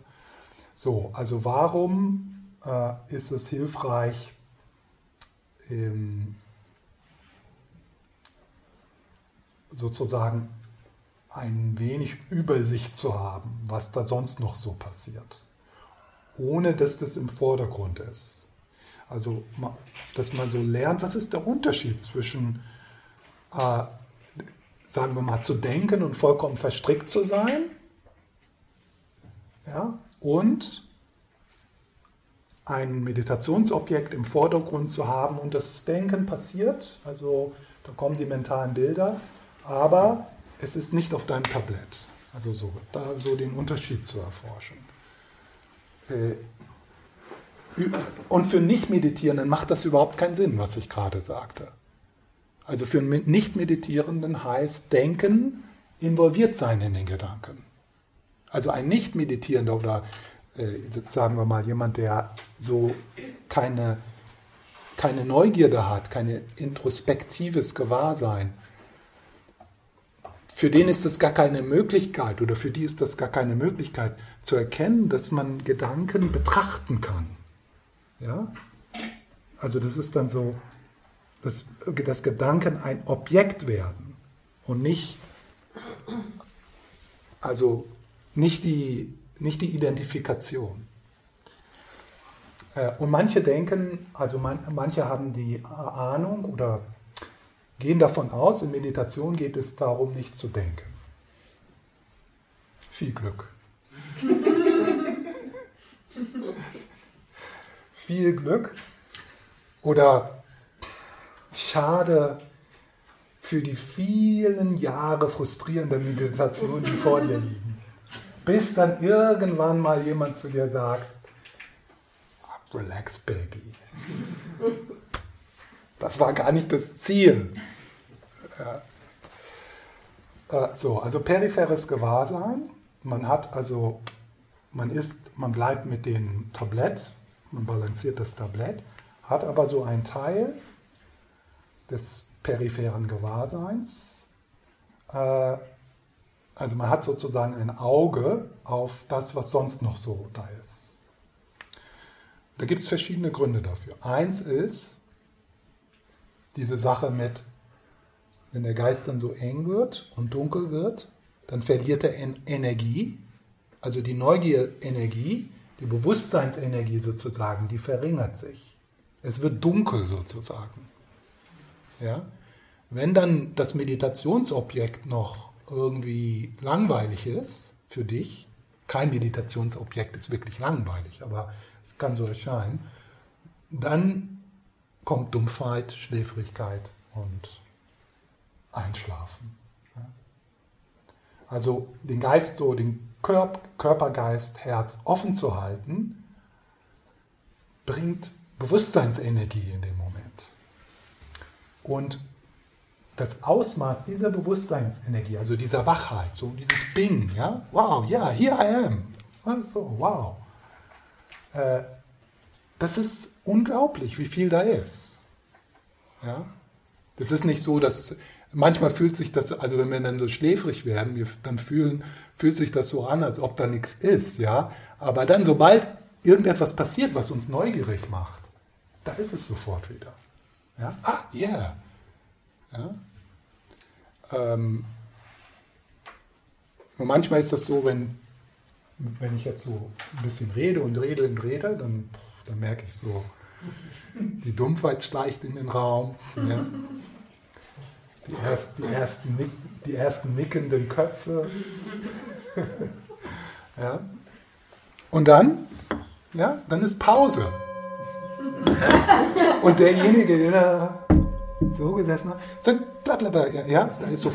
So, also warum äh, ist es hilfreich, ähm, sozusagen ein wenig Übersicht zu haben, was da sonst noch so passiert, ohne dass das im Vordergrund ist. Also, dass man so lernt, was ist der Unterschied zwischen, äh, sagen wir mal, zu denken und vollkommen verstrickt zu sein, ja, und ein Meditationsobjekt im Vordergrund zu haben und das Denken passiert, also da kommen die mentalen Bilder, aber es ist nicht auf deinem Tablett. Also so, da so den Unterschied zu erforschen. Äh, und für Nicht-Meditierenden macht das überhaupt keinen Sinn, was ich gerade sagte. Also für Nicht-Meditierenden heißt Denken involviert sein in den Gedanken. Also ein Nicht-Meditierender oder äh, sagen wir mal jemand, der so keine, keine Neugierde hat, kein introspektives Gewahrsein, für den ist das gar keine Möglichkeit oder für die ist das gar keine Möglichkeit zu erkennen, dass man Gedanken betrachten kann. Ja? Also das ist dann so, dass, dass Gedanken ein Objekt werden und nicht, also nicht die, nicht die Identifikation. Äh, und manche denken, also manche haben die Ahnung oder gehen davon aus, in Meditation geht es darum, nicht zu denken. Viel Glück. Viel Glück. Oder schade für die vielen Jahre frustrierender Meditation, die vor dir liegen. Bis dann irgendwann mal jemand zu dir sagt, relax, baby. Das war gar nicht das Ziel. Äh, so, also peripheres Gewahrsein. Man hat also, man ist, man bleibt mit dem Tablett, man balanciert das Tablett, hat aber so einen Teil des peripheren Gewahrseins. Äh, also man hat sozusagen ein Auge auf das, was sonst noch so da ist. Da gibt es verschiedene Gründe dafür. Eins ist diese Sache mit wenn der Geist dann so eng wird und dunkel wird, dann verliert er Energie, also die Neugier-Energie, die Bewusstseinsenergie sozusagen, die verringert sich. Es wird dunkel sozusagen. Ja? Wenn dann das Meditationsobjekt noch irgendwie langweilig ist für dich, kein Meditationsobjekt ist wirklich langweilig, aber es kann so erscheinen, dann kommt Dumpfheit, Schläfrigkeit und einschlafen. Also den Geist so, den Körpergeist, Herz offen zu halten, bringt Bewusstseinsenergie in dem Moment. Und das Ausmaß dieser Bewusstseinsenergie, also dieser Wachheit, so dieses Bing, ja, wow, ja, yeah, here I am, so, wow, äh, das ist unglaublich, wie viel da ist. Ja? Das ist nicht so, dass manchmal fühlt sich das, also wenn wir dann so schläfrig werden, wir, dann fühlen, fühlt sich das so an, als ob da nichts ist, ja. Aber dann, sobald irgendetwas passiert, was uns neugierig macht, da ist es sofort wieder. Ja? Ah, yeah. Ja? Ähm, manchmal ist das so, wenn, wenn ich jetzt so ein bisschen rede und rede und rede, dann, dann merke ich so, die Dumpfheit schleicht in den Raum. Ja? die, erst, die, ersten, die ersten nickenden Köpfe. ja. Und dann, ja, dann ist Pause. Und derjenige, der da so gesessen hat, sagt ja, da ist so,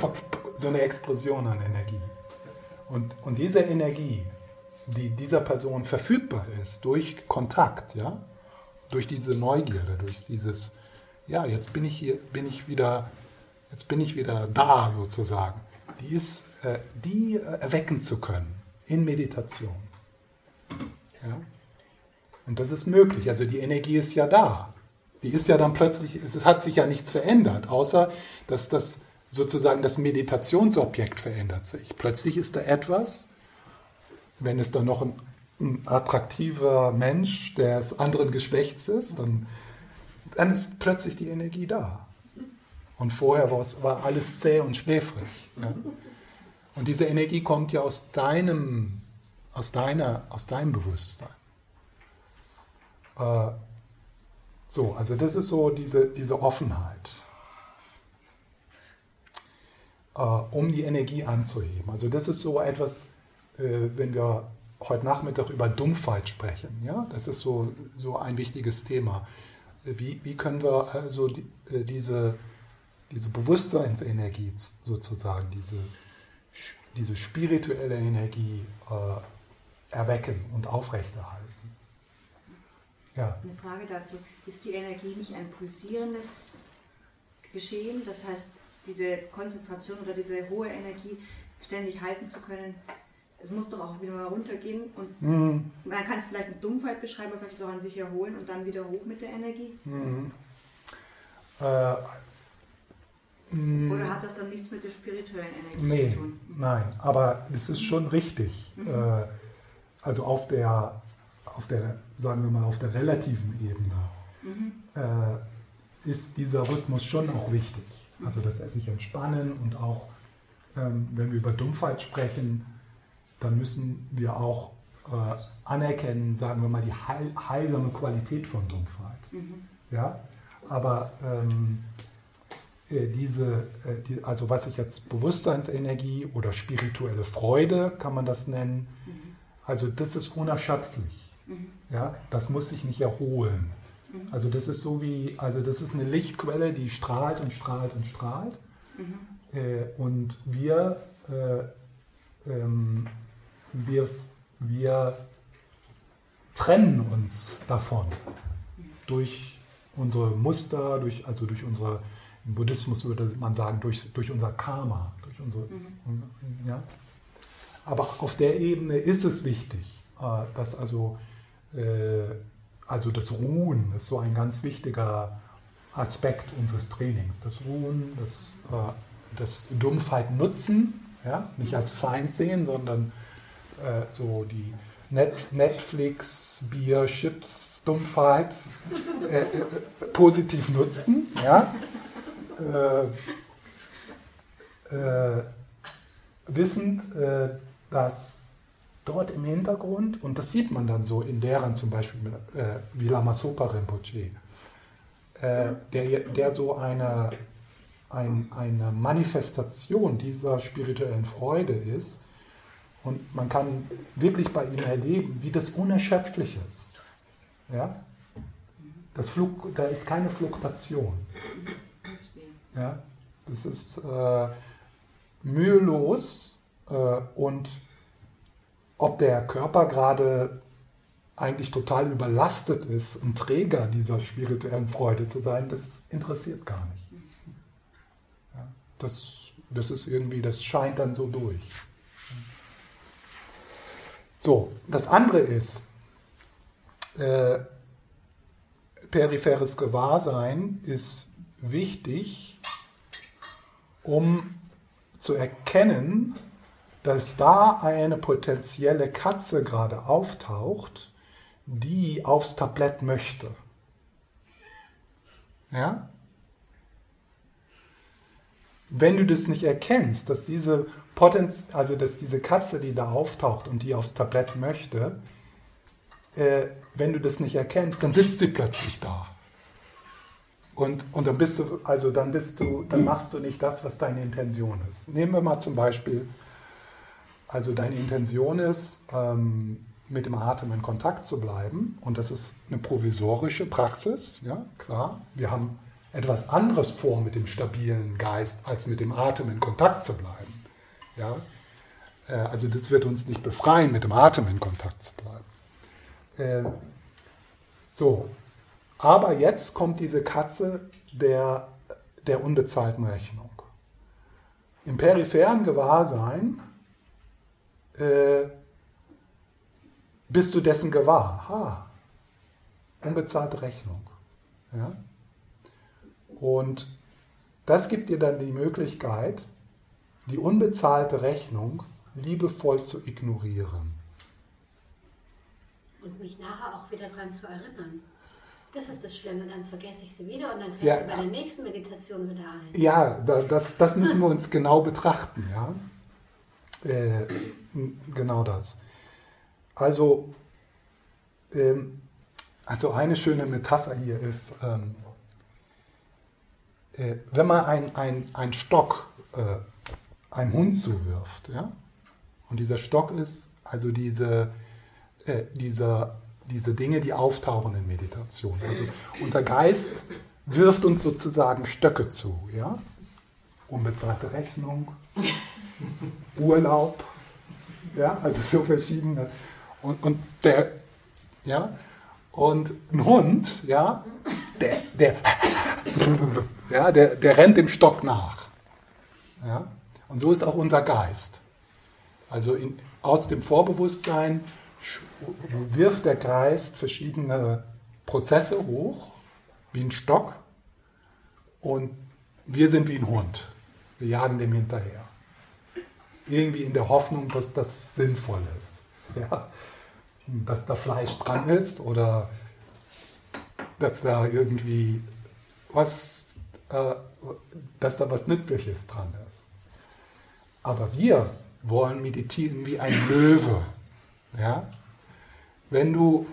so eine Explosion an Energie. Und, und diese Energie, die dieser Person verfügbar ist durch Kontakt, ja, durch diese Neugierde, durch dieses, ja, jetzt bin ich hier, bin ich wieder jetzt bin ich wieder da sozusagen, die ist, äh, die erwecken zu können in Meditation. Ja? Und das ist möglich. Also die Energie ist ja da. Die ist ja dann plötzlich, es hat sich ja nichts verändert, außer dass das sozusagen das Meditationsobjekt verändert sich. Plötzlich ist da etwas, wenn es dann noch ein, ein attraktiver Mensch des anderen Geschlechts ist, dann, dann ist plötzlich die Energie da. Und vorher war, es, war alles zäh und schläfrig. Ja? Und diese Energie kommt ja aus deinem, aus deiner, aus deinem Bewusstsein. Äh, so, also das ist so diese, diese Offenheit, äh, um die Energie anzuheben. Also das ist so etwas, wenn wir heute Nachmittag über Dumpfheit sprechen. Ja? Das ist so, so ein wichtiges Thema. Wie, wie können wir also die, diese, diese Bewusstseinsenergie sozusagen, diese, diese spirituelle Energie äh, erwecken und aufrechterhalten? Ja. Eine Frage dazu. Ist die Energie nicht ein pulsierendes Geschehen? Das heißt, diese Konzentration oder diese hohe Energie ständig halten zu können, es muss doch auch wieder mal runtergehen und mhm. man kann es vielleicht mit Dumpfheit beschreiben, aber vielleicht auch an sich erholen und dann wieder hoch mit der Energie. Mhm. Äh, mm. Oder hat das dann nichts mit der spirituellen Energie nee, zu tun? Nein, aber es ist schon richtig. Mhm. Äh, also auf der auf der, sagen wir mal, auf der relativen Ebene mhm. äh, ist dieser Rhythmus schon auch wichtig. Also dass er sich entspannen und auch, ähm, wenn wir über Dumpfheit sprechen, dann müssen wir auch äh, anerkennen, sagen wir mal, die heil, heilsame Qualität von Dumpfheit. Mhm. Ja? Aber ähm, äh, diese, äh, die, also was ich jetzt Bewusstseinsenergie oder spirituelle Freude kann man das nennen, mhm. also das ist unerschöpflich. Mhm. Ja, das muss sich nicht erholen. Mhm. Also das ist so wie, also das ist eine Lichtquelle, die strahlt und strahlt und strahlt. Mhm. Äh, und wir, äh, ähm, wir, wir trennen uns davon durch unsere Muster, durch, also durch unsere, im Buddhismus würde man sagen, durch, durch unser Karma, durch unsere, mhm. ja. Aber auf der Ebene ist es wichtig, äh, dass also äh, also das Ruhen ist so ein ganz wichtiger Aspekt unseres Trainings. Das Ruhen, das, äh, das Dumpfheit nutzen, ja? nicht als Feind sehen, sondern äh, so die Net Netflix, Bier, Chips, Dumpfheit äh, äh, positiv nutzen. Ja? Äh, wissend, dass dort im Hintergrund, und das sieht man dann so in deren zum Beispiel äh, wie Lama Sopa Rinpoche, äh, der, der so eine, ein, eine Manifestation dieser spirituellen Freude ist. Und man kann wirklich bei ihm erleben, wie das unerschöpflich ist. Ja? Das Flug, da ist keine Fluktuation. Ja? Das ist äh, mühelos äh, und ob der Körper gerade eigentlich total überlastet ist, ein Träger dieser spirituellen Freude zu sein, das interessiert gar nicht. Ja, das, das ist irgendwie, das scheint dann so durch. So, das andere ist, äh, peripheres Gewahrsein ist wichtig, um zu erkennen, dass da eine potenzielle Katze gerade auftaucht, die aufs Tablett möchte. Ja? Wenn du das nicht erkennst, dass diese Potenz also dass diese Katze, die da auftaucht und die aufs Tablett möchte, äh, wenn du das nicht erkennst, dann sitzt sie plötzlich da. Und, und dann bist du, also dann bist du, dann machst du nicht das, was deine Intention ist. Nehmen wir mal zum Beispiel also deine Intention ist, ähm, mit dem Atem in Kontakt zu bleiben. Und das ist eine provisorische Praxis, ja, klar. Wir haben etwas anderes vor mit dem stabilen Geist, als mit dem Atem in Kontakt zu bleiben. Ja? Äh, also das wird uns nicht befreien, mit dem Atem in Kontakt zu bleiben. Äh, so, aber jetzt kommt diese Katze der, der unbezahlten Rechnung. im peripheren Gewahrsein äh, bist du dessen gewahr. Ha, unbezahlte Rechnung. Ja? Und das gibt dir dann die Möglichkeit, die unbezahlte Rechnung liebevoll zu ignorieren. Und mich nachher auch wieder daran zu erinnern. Das ist das Schlimme, dann vergesse ich sie wieder und dann fällt ja, sie bei der nächsten Meditation wieder ein. Ja, das, das müssen wir uns genau betrachten. Ja? Äh, genau das. Also, ähm, also eine schöne Metapher hier ist, ähm, äh, wenn man einen ein Stock äh, einem Hund zuwirft, ja? und dieser Stock ist also diese, äh, dieser, diese Dinge, die auftauchen in Meditation. Also unser Geist wirft uns sozusagen Stöcke zu, ja? unbezahlte Rechnung, Urlaub, ja, also so verschiedene. Und, und der, ja, und ein Hund, ja, der, der, ja, der, der rennt dem Stock nach. Ja? Und so ist auch unser Geist. Also in, aus dem Vorbewusstsein wirft der Geist verschiedene Prozesse hoch, wie ein Stock, und wir sind wie ein Hund. Wir jagen dem hinterher. Irgendwie in der Hoffnung, dass das sinnvoll ist. Ja? Dass da Fleisch dran ist oder dass da irgendwie was, äh, dass da was Nützliches dran ist. Aber wir wollen meditieren wie ein Löwe. Ja? Wenn du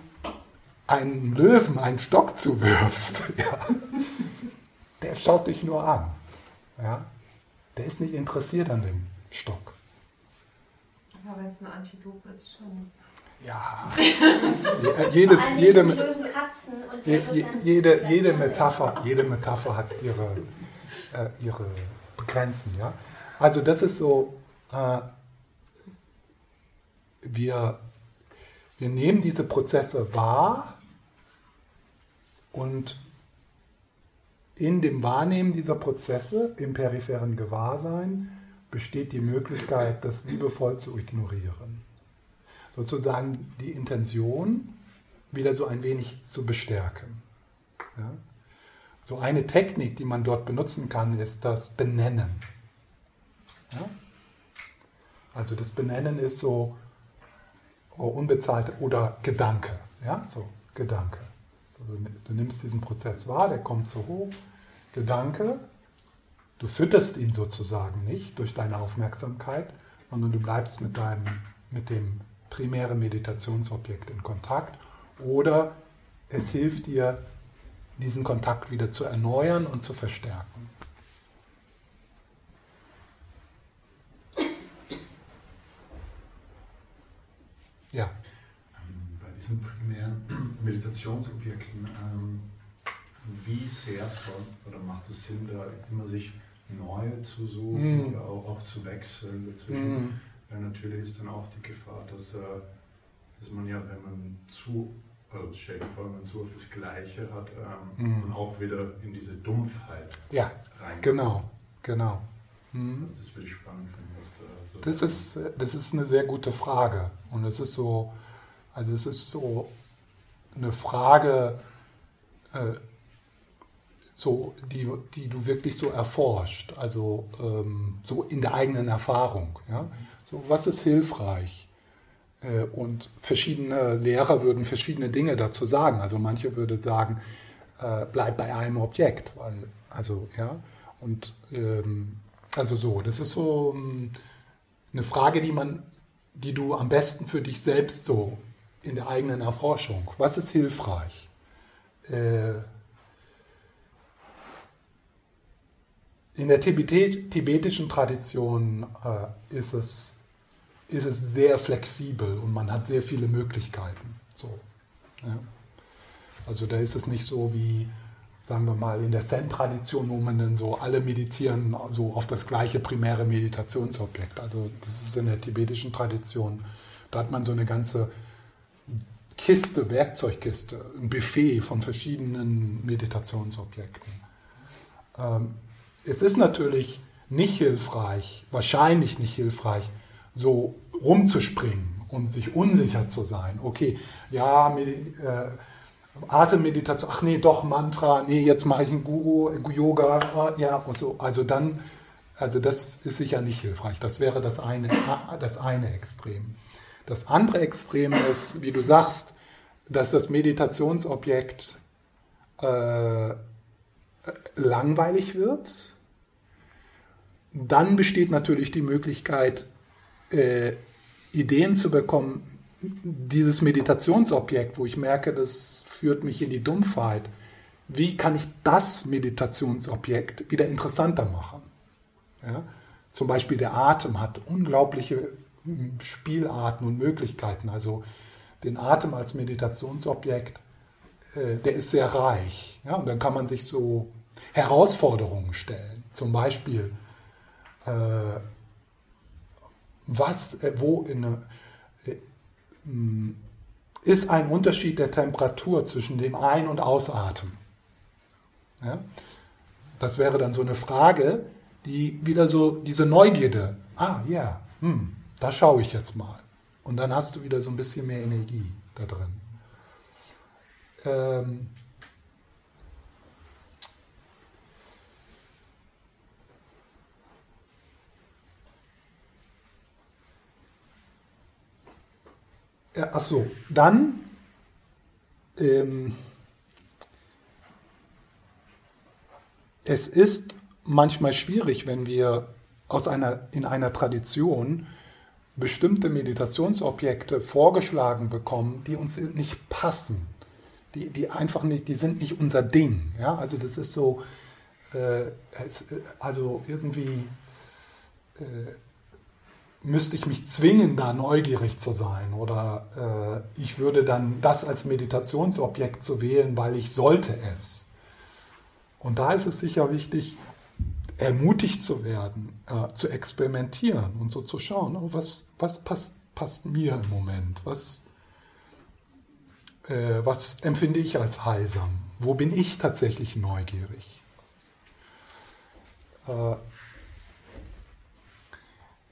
einem Löwen einen Stock zuwirfst, ja, der schaut dich nur an. Ja? Der ist nicht interessiert an dem Stock. Aber wenn es ein Antilope ist, schon. Ja, jedes, jede, jede, jede, Metapher, jede Metapher hat ihre, äh, ihre Grenzen. Ja? Also das ist so, äh, wir, wir nehmen diese Prozesse wahr und in dem Wahrnehmen dieser Prozesse im peripheren Gewahrsein besteht die Möglichkeit, das liebevoll zu ignorieren. Sozusagen die Intention wieder so ein wenig zu bestärken. Ja? So eine Technik, die man dort benutzen kann, ist das Benennen. Ja? Also das Benennen ist so oh, unbezahlt oder Gedanke. Ja, so Gedanke. So, du, du nimmst diesen Prozess wahr, der kommt so hoch. Gedanke, du fütterst ihn sozusagen nicht durch deine Aufmerksamkeit, sondern du bleibst mit, deinem, mit dem primären Meditationsobjekt in Kontakt oder es hilft dir, diesen Kontakt wieder zu erneuern und zu verstärken. Ja. Ähm, bei diesen primären Meditationsobjekten, ähm, wie sehr soll oder macht es Sinn, da immer sich neue zu suchen mm. oder auch, auch, zu wechseln dazwischen? Mm. Weil natürlich ist dann auch die Gefahr, dass, äh, dass man ja, wenn man zu, vor, wenn man zu auf das Gleiche hat, ähm, mm. man auch wieder in diese Dumpfheit ja, reinkommt. Genau, genau. Mhm. Also das würde ich spannend finden. So das, ist, das ist eine sehr gute Frage. Und es ist so, also es ist so eine Frage, äh, so, die, die du wirklich so erforscht, also ähm, so in der eigenen Erfahrung. Ja? So, was ist hilfreich? Äh, und verschiedene Lehrer würden verschiedene Dinge dazu sagen. Also manche würden sagen, äh, bleib bei einem Objekt, weil, also ja, und ähm, also so, das ist so ähm, eine Frage, die man, die du am besten für dich selbst so in der eigenen Erforschung. Was ist hilfreich? Äh, in der Tibet tibetischen Tradition äh, ist, es, ist es sehr flexibel und man hat sehr viele Möglichkeiten. So, ja. Also da ist es nicht so wie sagen wir mal, in der Zen-Tradition, wo man dann so alle meditieren so auf das gleiche primäre Meditationsobjekt. Also das ist in der tibetischen Tradition. Da hat man so eine ganze Kiste, Werkzeugkiste, ein Buffet von verschiedenen Meditationsobjekten. Ähm, es ist natürlich nicht hilfreich, wahrscheinlich nicht hilfreich, so rumzuspringen und sich unsicher zu sein. Okay, ja, äh, Atemmeditation, ach nee, doch Mantra, nee, jetzt mache ich einen Guru, Yoga, ja, und so. Also dann, also das ist sicher nicht hilfreich. Das wäre das eine, das eine Extrem. Das andere Extrem ist, wie du sagst, dass das Meditationsobjekt äh, langweilig wird. Dann besteht natürlich die Möglichkeit, äh, Ideen zu bekommen, dieses Meditationsobjekt, wo ich merke, das führt mich in die Dumpfheit, wie kann ich das Meditationsobjekt wieder interessanter machen? Ja? Zum Beispiel der Atem hat unglaubliche hm, Spielarten und Möglichkeiten. Also den Atem als Meditationsobjekt, äh, der ist sehr reich. Ja? Und dann kann man sich so Herausforderungen stellen. Zum Beispiel, äh, was, äh, wo in, äh, hm, ist ein Unterschied der Temperatur zwischen dem Ein- und Ausatmen. Ja? Das wäre dann so eine Frage, die wieder so diese Neugierde, ah ja, yeah, hm, da schaue ich jetzt mal. Und dann hast du wieder so ein bisschen mehr Energie da drin. Ähm, Ja, ach so, dann ähm, es ist manchmal schwierig, wenn wir aus einer, in einer Tradition bestimmte Meditationsobjekte vorgeschlagen bekommen, die uns nicht passen, die, die einfach nicht, die sind nicht unser Ding. Ja? Also das ist so, äh, also irgendwie äh, müsste ich mich zwingen, da neugierig zu sein oder äh, ich würde dann das als Meditationsobjekt zu wählen, weil ich sollte es. Und da ist es sicher wichtig, ermutigt zu werden, äh, zu experimentieren und so zu schauen, oh, was, was passt, passt mir im Moment, was, äh, was empfinde ich als heilsam, wo bin ich tatsächlich neugierig.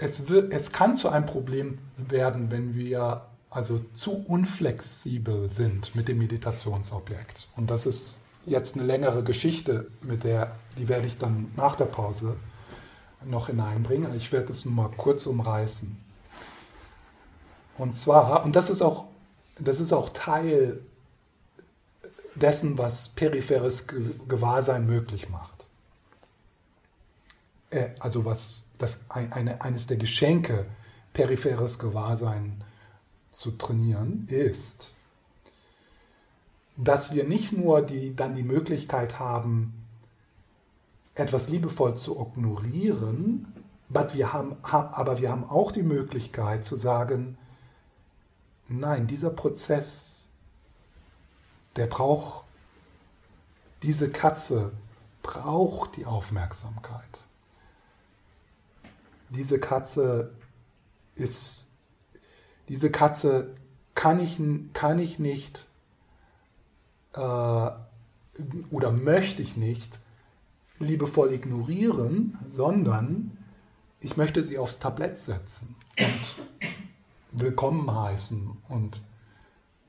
Es, wird, es kann zu einem Problem werden, wenn wir also zu unflexibel sind mit dem Meditationsobjekt. Und das ist jetzt eine längere Geschichte, mit der, die werde ich dann nach der Pause noch hineinbringen. Ich werde es nur mal kurz umreißen. Und zwar, und das ist auch, das ist auch Teil dessen, was peripheres Gewahrsein möglich macht. Äh, also was das eine, eines der Geschenke, peripheres Gewahrsein zu trainieren, ist, dass wir nicht nur die, dann die Möglichkeit haben, etwas liebevoll zu ignorieren, wir, haben, aber wir haben auch die Möglichkeit zu sagen, nein, dieser Prozess, der braucht, diese Katze braucht die Aufmerksamkeit diese Katze ist, diese Katze kann ich, kann ich nicht äh, oder möchte ich nicht liebevoll ignorieren, sondern ich möchte sie aufs Tablett setzen und willkommen heißen und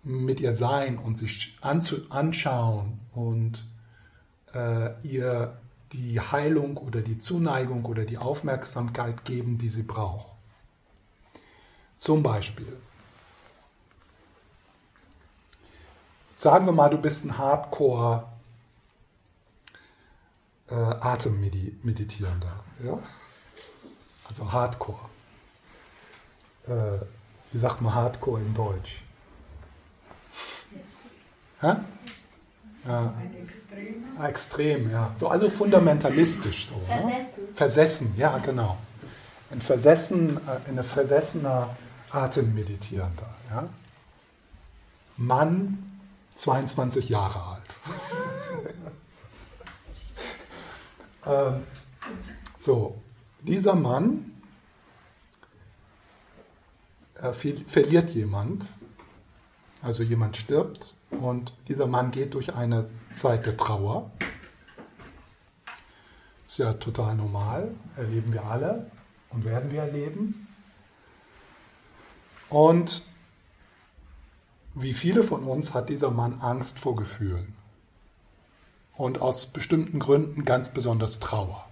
mit ihr sein und sich anschauen und äh, ihr die Heilung oder die Zuneigung oder die Aufmerksamkeit geben, die sie braucht. Zum Beispiel, sagen wir mal, du bist ein Hardcore äh, Atemmeditierender. Ja? Also Hardcore. Äh, wie sagt man Hardcore in Deutsch? Hä? Ja. Ein Extrem. Ah, extrem, ja. So, also fundamentalistisch. So, ne? Versessen. Ne? Versessen, ja, genau. Ein, versessen, äh, eine versessener Atemmeditierender. Ja? Mann, 22 Jahre alt. ähm, so, dieser Mann äh, verliert jemand, also jemand stirbt und dieser Mann geht durch eine Zeit der Trauer. Ist ja total normal, erleben wir alle und werden wir erleben. Und wie viele von uns hat dieser Mann Angst vor Gefühlen? Und aus bestimmten Gründen ganz besonders Trauer.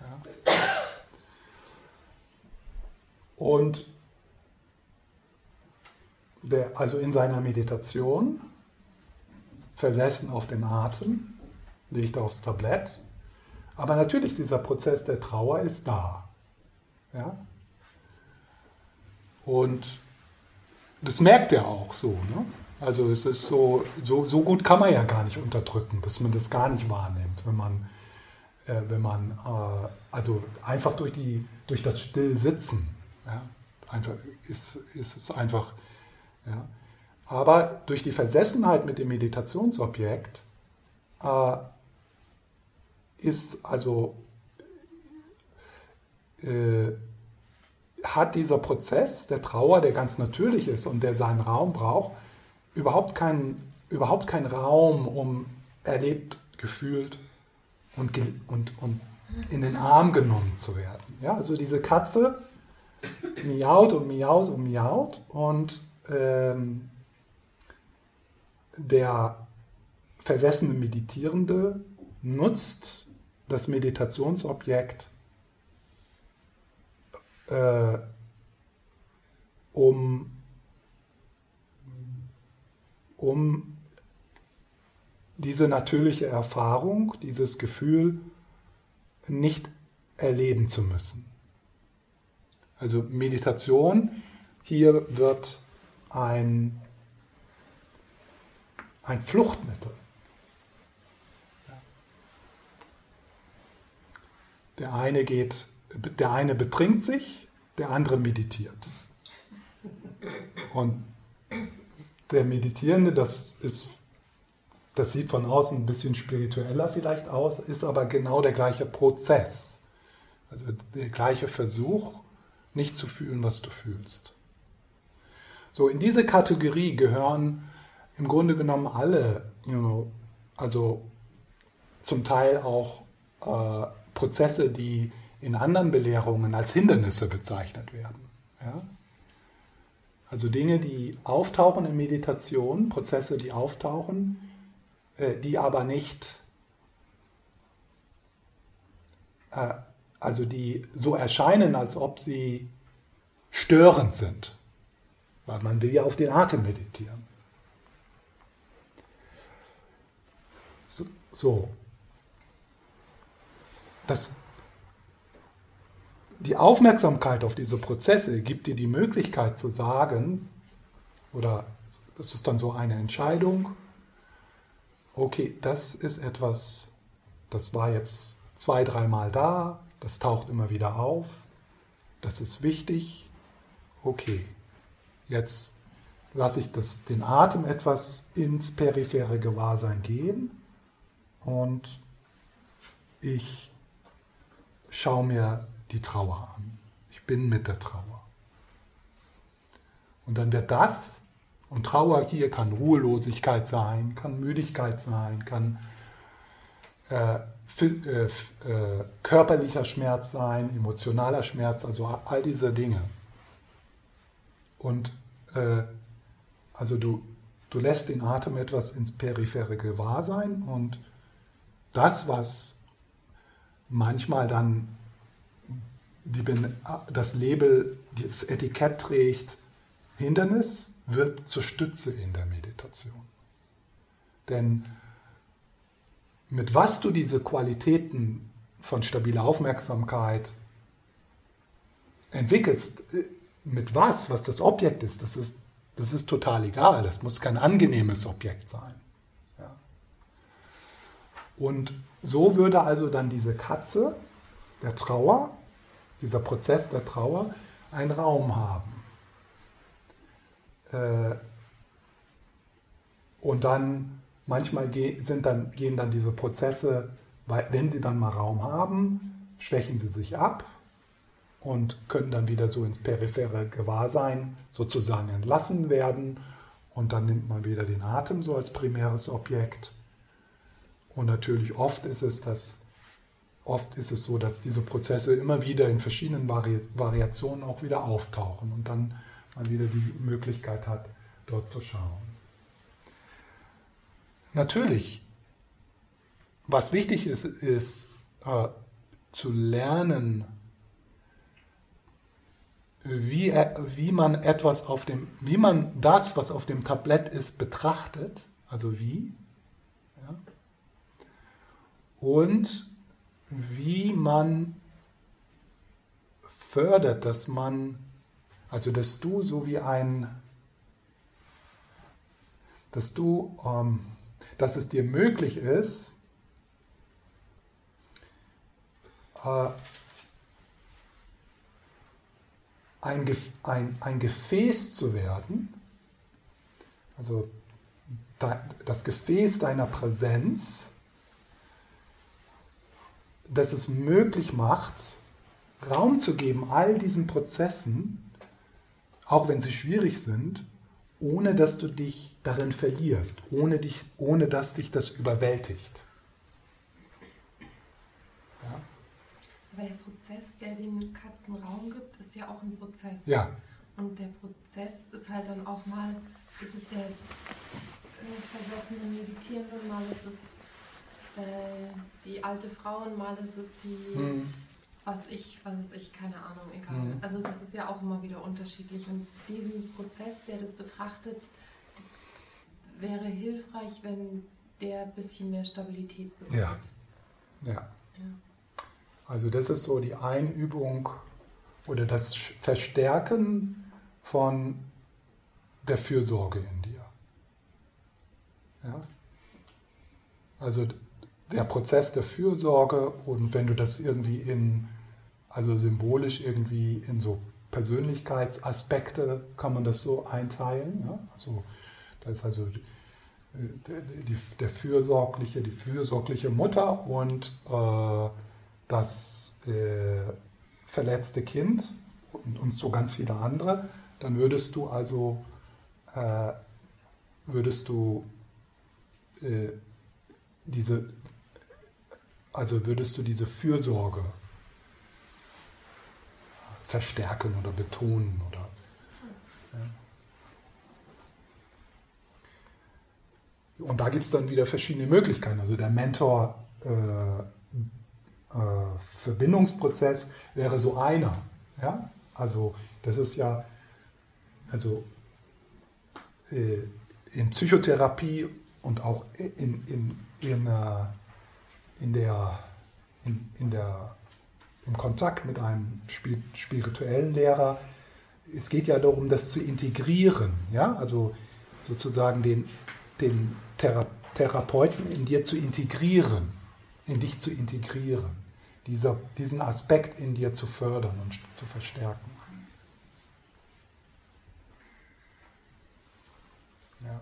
Ja. Und der, also in seiner Meditation, versessen auf den Atem, legt aufs Tablett. Aber natürlich, dieser Prozess der Trauer ist da. Ja? Und das merkt er auch so. Ne? Also es ist so, so, so gut kann man ja gar nicht unterdrücken, dass man das gar nicht wahrnimmt, wenn man, äh, wenn man äh, also einfach durch, die, durch das Stillsitzen, ja, einfach ist, ist es einfach, ja. Aber durch die Versessenheit mit dem Meditationsobjekt äh, ist also äh, hat dieser Prozess der Trauer, der ganz natürlich ist und der seinen Raum braucht, überhaupt keinen, überhaupt keinen Raum, um erlebt, gefühlt und, und, und in den Arm genommen zu werden. Ja, also diese Katze miaut und miaut und miaut und ähm, der versessene Meditierende nutzt das Meditationsobjekt äh, um, um diese natürliche Erfahrung, dieses Gefühl nicht erleben zu müssen. Also Meditation, hier wird ein, ein Fluchtmittel. Der eine geht der eine betrinkt sich, der andere meditiert. Und der Meditierende, das ist, das sieht von außen ein bisschen spiritueller vielleicht aus, ist aber genau der gleiche Prozess. Also der gleiche Versuch, nicht zu fühlen, was du fühlst. So, in diese Kategorie gehören im Grunde genommen alle, you know, also zum Teil auch äh, Prozesse, die in anderen Belehrungen als Hindernisse bezeichnet werden. Ja? Also Dinge, die auftauchen in Meditation, Prozesse, die auftauchen, äh, die aber nicht, äh, also die so erscheinen, als ob sie störend sind. Weil man will ja auf den Atem meditieren. So, so. Das die Aufmerksamkeit auf diese Prozesse gibt dir die Möglichkeit zu sagen, oder das ist dann so eine Entscheidung, okay, das ist etwas, das war jetzt zwei, dreimal da, das taucht immer wieder auf, das ist wichtig, okay, jetzt lasse ich das, den Atem etwas ins periphere Gewahrsein gehen und ich schaue mir die Trauer an. Ich bin mit der Trauer. Und dann wird das, und Trauer hier kann Ruhelosigkeit sein, kann Müdigkeit sein, kann äh, äh, äh, körperlicher Schmerz sein, emotionaler Schmerz, also all diese Dinge. Und äh, also du, du lässt den Atem etwas ins periphere Gewahrsein und das, was manchmal dann die, das Label, das Etikett trägt, Hindernis, wird zur Stütze in der Meditation. Denn mit was du diese Qualitäten von stabiler Aufmerksamkeit entwickelst, mit was, was das Objekt ist, das ist, das ist total egal. Das muss kein angenehmes Objekt sein. Ja. Und so würde also dann diese Katze der Trauer dieser Prozess der Trauer, einen Raum haben. Äh, und dann manchmal sind dann, gehen dann diese Prozesse, wenn sie dann mal Raum haben, schwächen sie sich ab und können dann wieder so ins periphere Gewahrsein sozusagen entlassen werden. Und dann nimmt man wieder den Atem so als primäres Objekt. Und natürlich oft ist es, dass oft ist es so, dass diese Prozesse immer wieder in verschiedenen Vari Variationen auch wieder auftauchen und dann mal wieder die Möglichkeit hat, dort zu schauen. Natürlich, was wichtig ist, ist äh, zu lernen, wie, wie man etwas auf dem, wie man das, was auf dem Tablett ist, betrachtet, also wie, ja, und wie man fördert, dass man, also dass du so wie ein, dass du, ähm, dass es dir möglich ist, äh, ein, ein, ein Gefäß zu werden, also das Gefäß deiner Präsenz, das es möglich macht, Raum zu geben all diesen Prozessen, auch wenn sie schwierig sind, ohne dass du dich darin verlierst, ohne, dich, ohne dass dich das überwältigt. Aber der Prozess, der den Katzen Raum gibt, ist ja auch ein Prozess. Ja. Und der Prozess ist halt dann auch mal, ist es der äh, versessene Meditierende, mal ist es äh, die alte Frau und mal ist es die, mhm. was ich, was ist ich, keine Ahnung, egal. Mhm. Also das ist ja auch immer wieder unterschiedlich. Und diesen Prozess, der das betrachtet, wäre hilfreich, wenn der ein bisschen mehr Stabilität bekommt. Ja. ja. ja. Also das ist so die Einübung oder das Verstärken von der Fürsorge in dir. Ja? Also der Prozess der Fürsorge und wenn du das irgendwie in, also symbolisch irgendwie in so Persönlichkeitsaspekte kann man das so einteilen. Ja? Also da ist also die, die, der fürsorgliche, die fürsorgliche Mutter und äh, das äh, verletzte Kind und, und, so ganz viele andere, dann würdest du also äh, würdest du äh, diese, also würdest du diese Fürsorge verstärken oder betonen oder ja. Und da gibt es dann wieder verschiedene Möglichkeiten. Also der Mentor äh, Verbindungsprozess wäre so einer. Ja? Also das ist ja, also äh, in Psychotherapie und auch in, in, in, äh, in der, in, in der, im Kontakt mit einem spirituellen Lehrer, es geht ja darum, das zu integrieren, ja, also sozusagen den, den Thera Therapeuten in dir zu integrieren, in dich zu integrieren, dieser, diesen Aspekt in dir zu fördern und zu verstärken. Ja.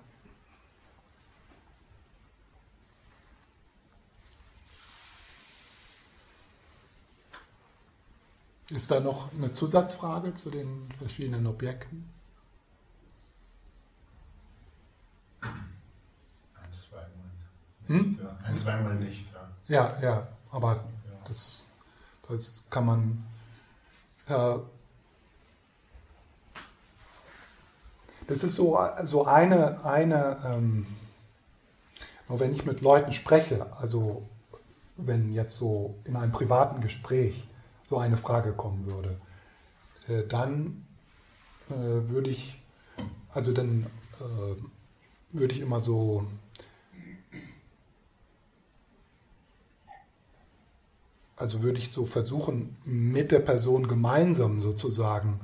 Ist da noch eine Zusatzfrage zu den verschiedenen Objekten? Ein, zweimal nicht. Hm? Ja. Ein, zweimal nicht. Ja, ja, ja aber. Das, das kann man. Äh, das ist so, so eine, eine ähm, wenn ich mit Leuten spreche, also wenn jetzt so in einem privaten Gespräch so eine Frage kommen würde, äh, dann äh, würde ich, also dann äh, würde ich immer so also würde ich so versuchen, mit der Person gemeinsam sozusagen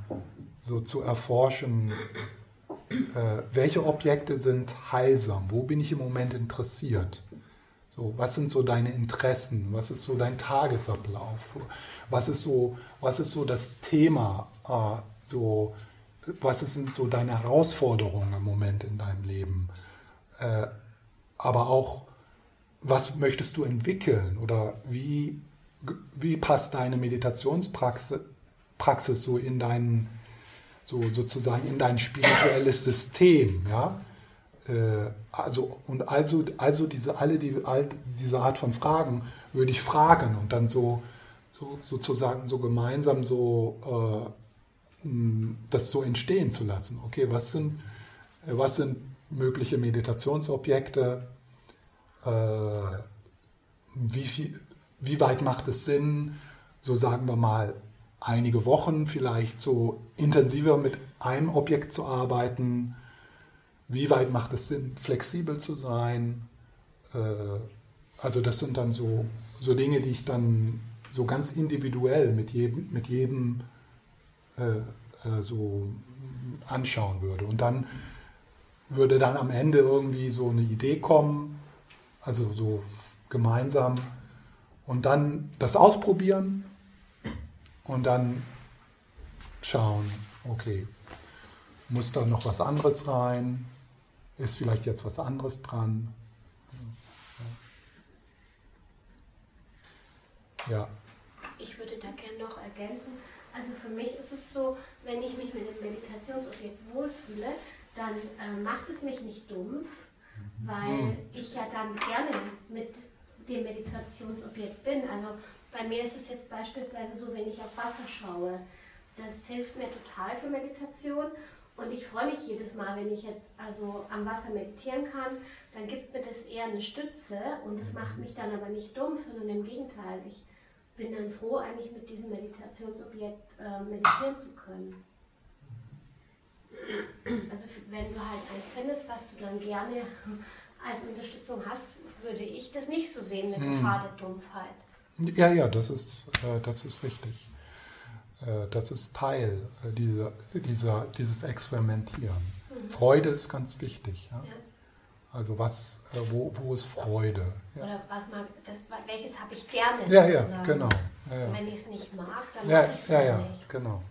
so zu erforschen, äh, welche Objekte sind heilsam, wo bin ich im Moment interessiert. So, was sind so deine Interessen? Was ist so dein Tagesablauf? Was ist so, was ist so das Thema? Äh, so, was sind so deine Herausforderungen im Moment in deinem Leben? Äh, aber auch, was möchtest du entwickeln oder wie, wie passt deine Meditationspraxis Praxis so in dein, so sozusagen in dein spirituelles System, ja? Äh, also, und also, also diese, alle die, all diese Art von Fragen würde ich fragen und dann so, so sozusagen so gemeinsam so äh, das so entstehen zu lassen. Okay, was sind, was sind mögliche Meditationsobjekte? Äh, wie, viel, wie weit macht es Sinn, so sagen wir mal, einige Wochen vielleicht so intensiver mit einem Objekt zu arbeiten? Wie weit macht es Sinn, flexibel zu sein? Äh, also das sind dann so, so Dinge, die ich dann so ganz individuell mit jedem, mit jedem äh, äh, so anschauen würde. Und dann würde dann am Ende irgendwie so eine Idee kommen, also so gemeinsam, und dann das ausprobieren und dann schauen, okay, muss da noch was anderes rein? Ist vielleicht jetzt was anderes dran? Ja. Ich würde da gerne noch ergänzen. Also für mich ist es so, wenn ich mich mit dem Meditationsobjekt wohlfühle, dann äh, macht es mich nicht dumpf, weil mhm. ich ja dann gerne mit dem Meditationsobjekt bin. Also bei mir ist es jetzt beispielsweise so, wenn ich auf Wasser schaue, das hilft mir total für Meditation und ich freue mich jedes Mal, wenn ich jetzt also am Wasser meditieren kann, dann gibt mir das eher eine Stütze und es macht mich dann aber nicht dumpf, sondern im Gegenteil, ich bin dann froh, eigentlich mit diesem Meditationsobjekt äh, meditieren zu können. Also wenn du halt eins findest, was du dann gerne als Unterstützung hast, würde ich das nicht so sehen mit Gefahr der Dumpfheit. Ja, ja, das ist, äh, das ist richtig. Äh, das ist Teil äh, dieser, dieser, dieses Experimentieren. Mhm. Freude ist ganz wichtig. Ja? ja. Also was, äh, wo, wo ist Freude? Ja. Oder was man, das, welches habe ich gerne. Ja, ja, genau. Ja. Wenn ich es nicht mag, dann ja, mag ich es ja, ja, nicht. genau.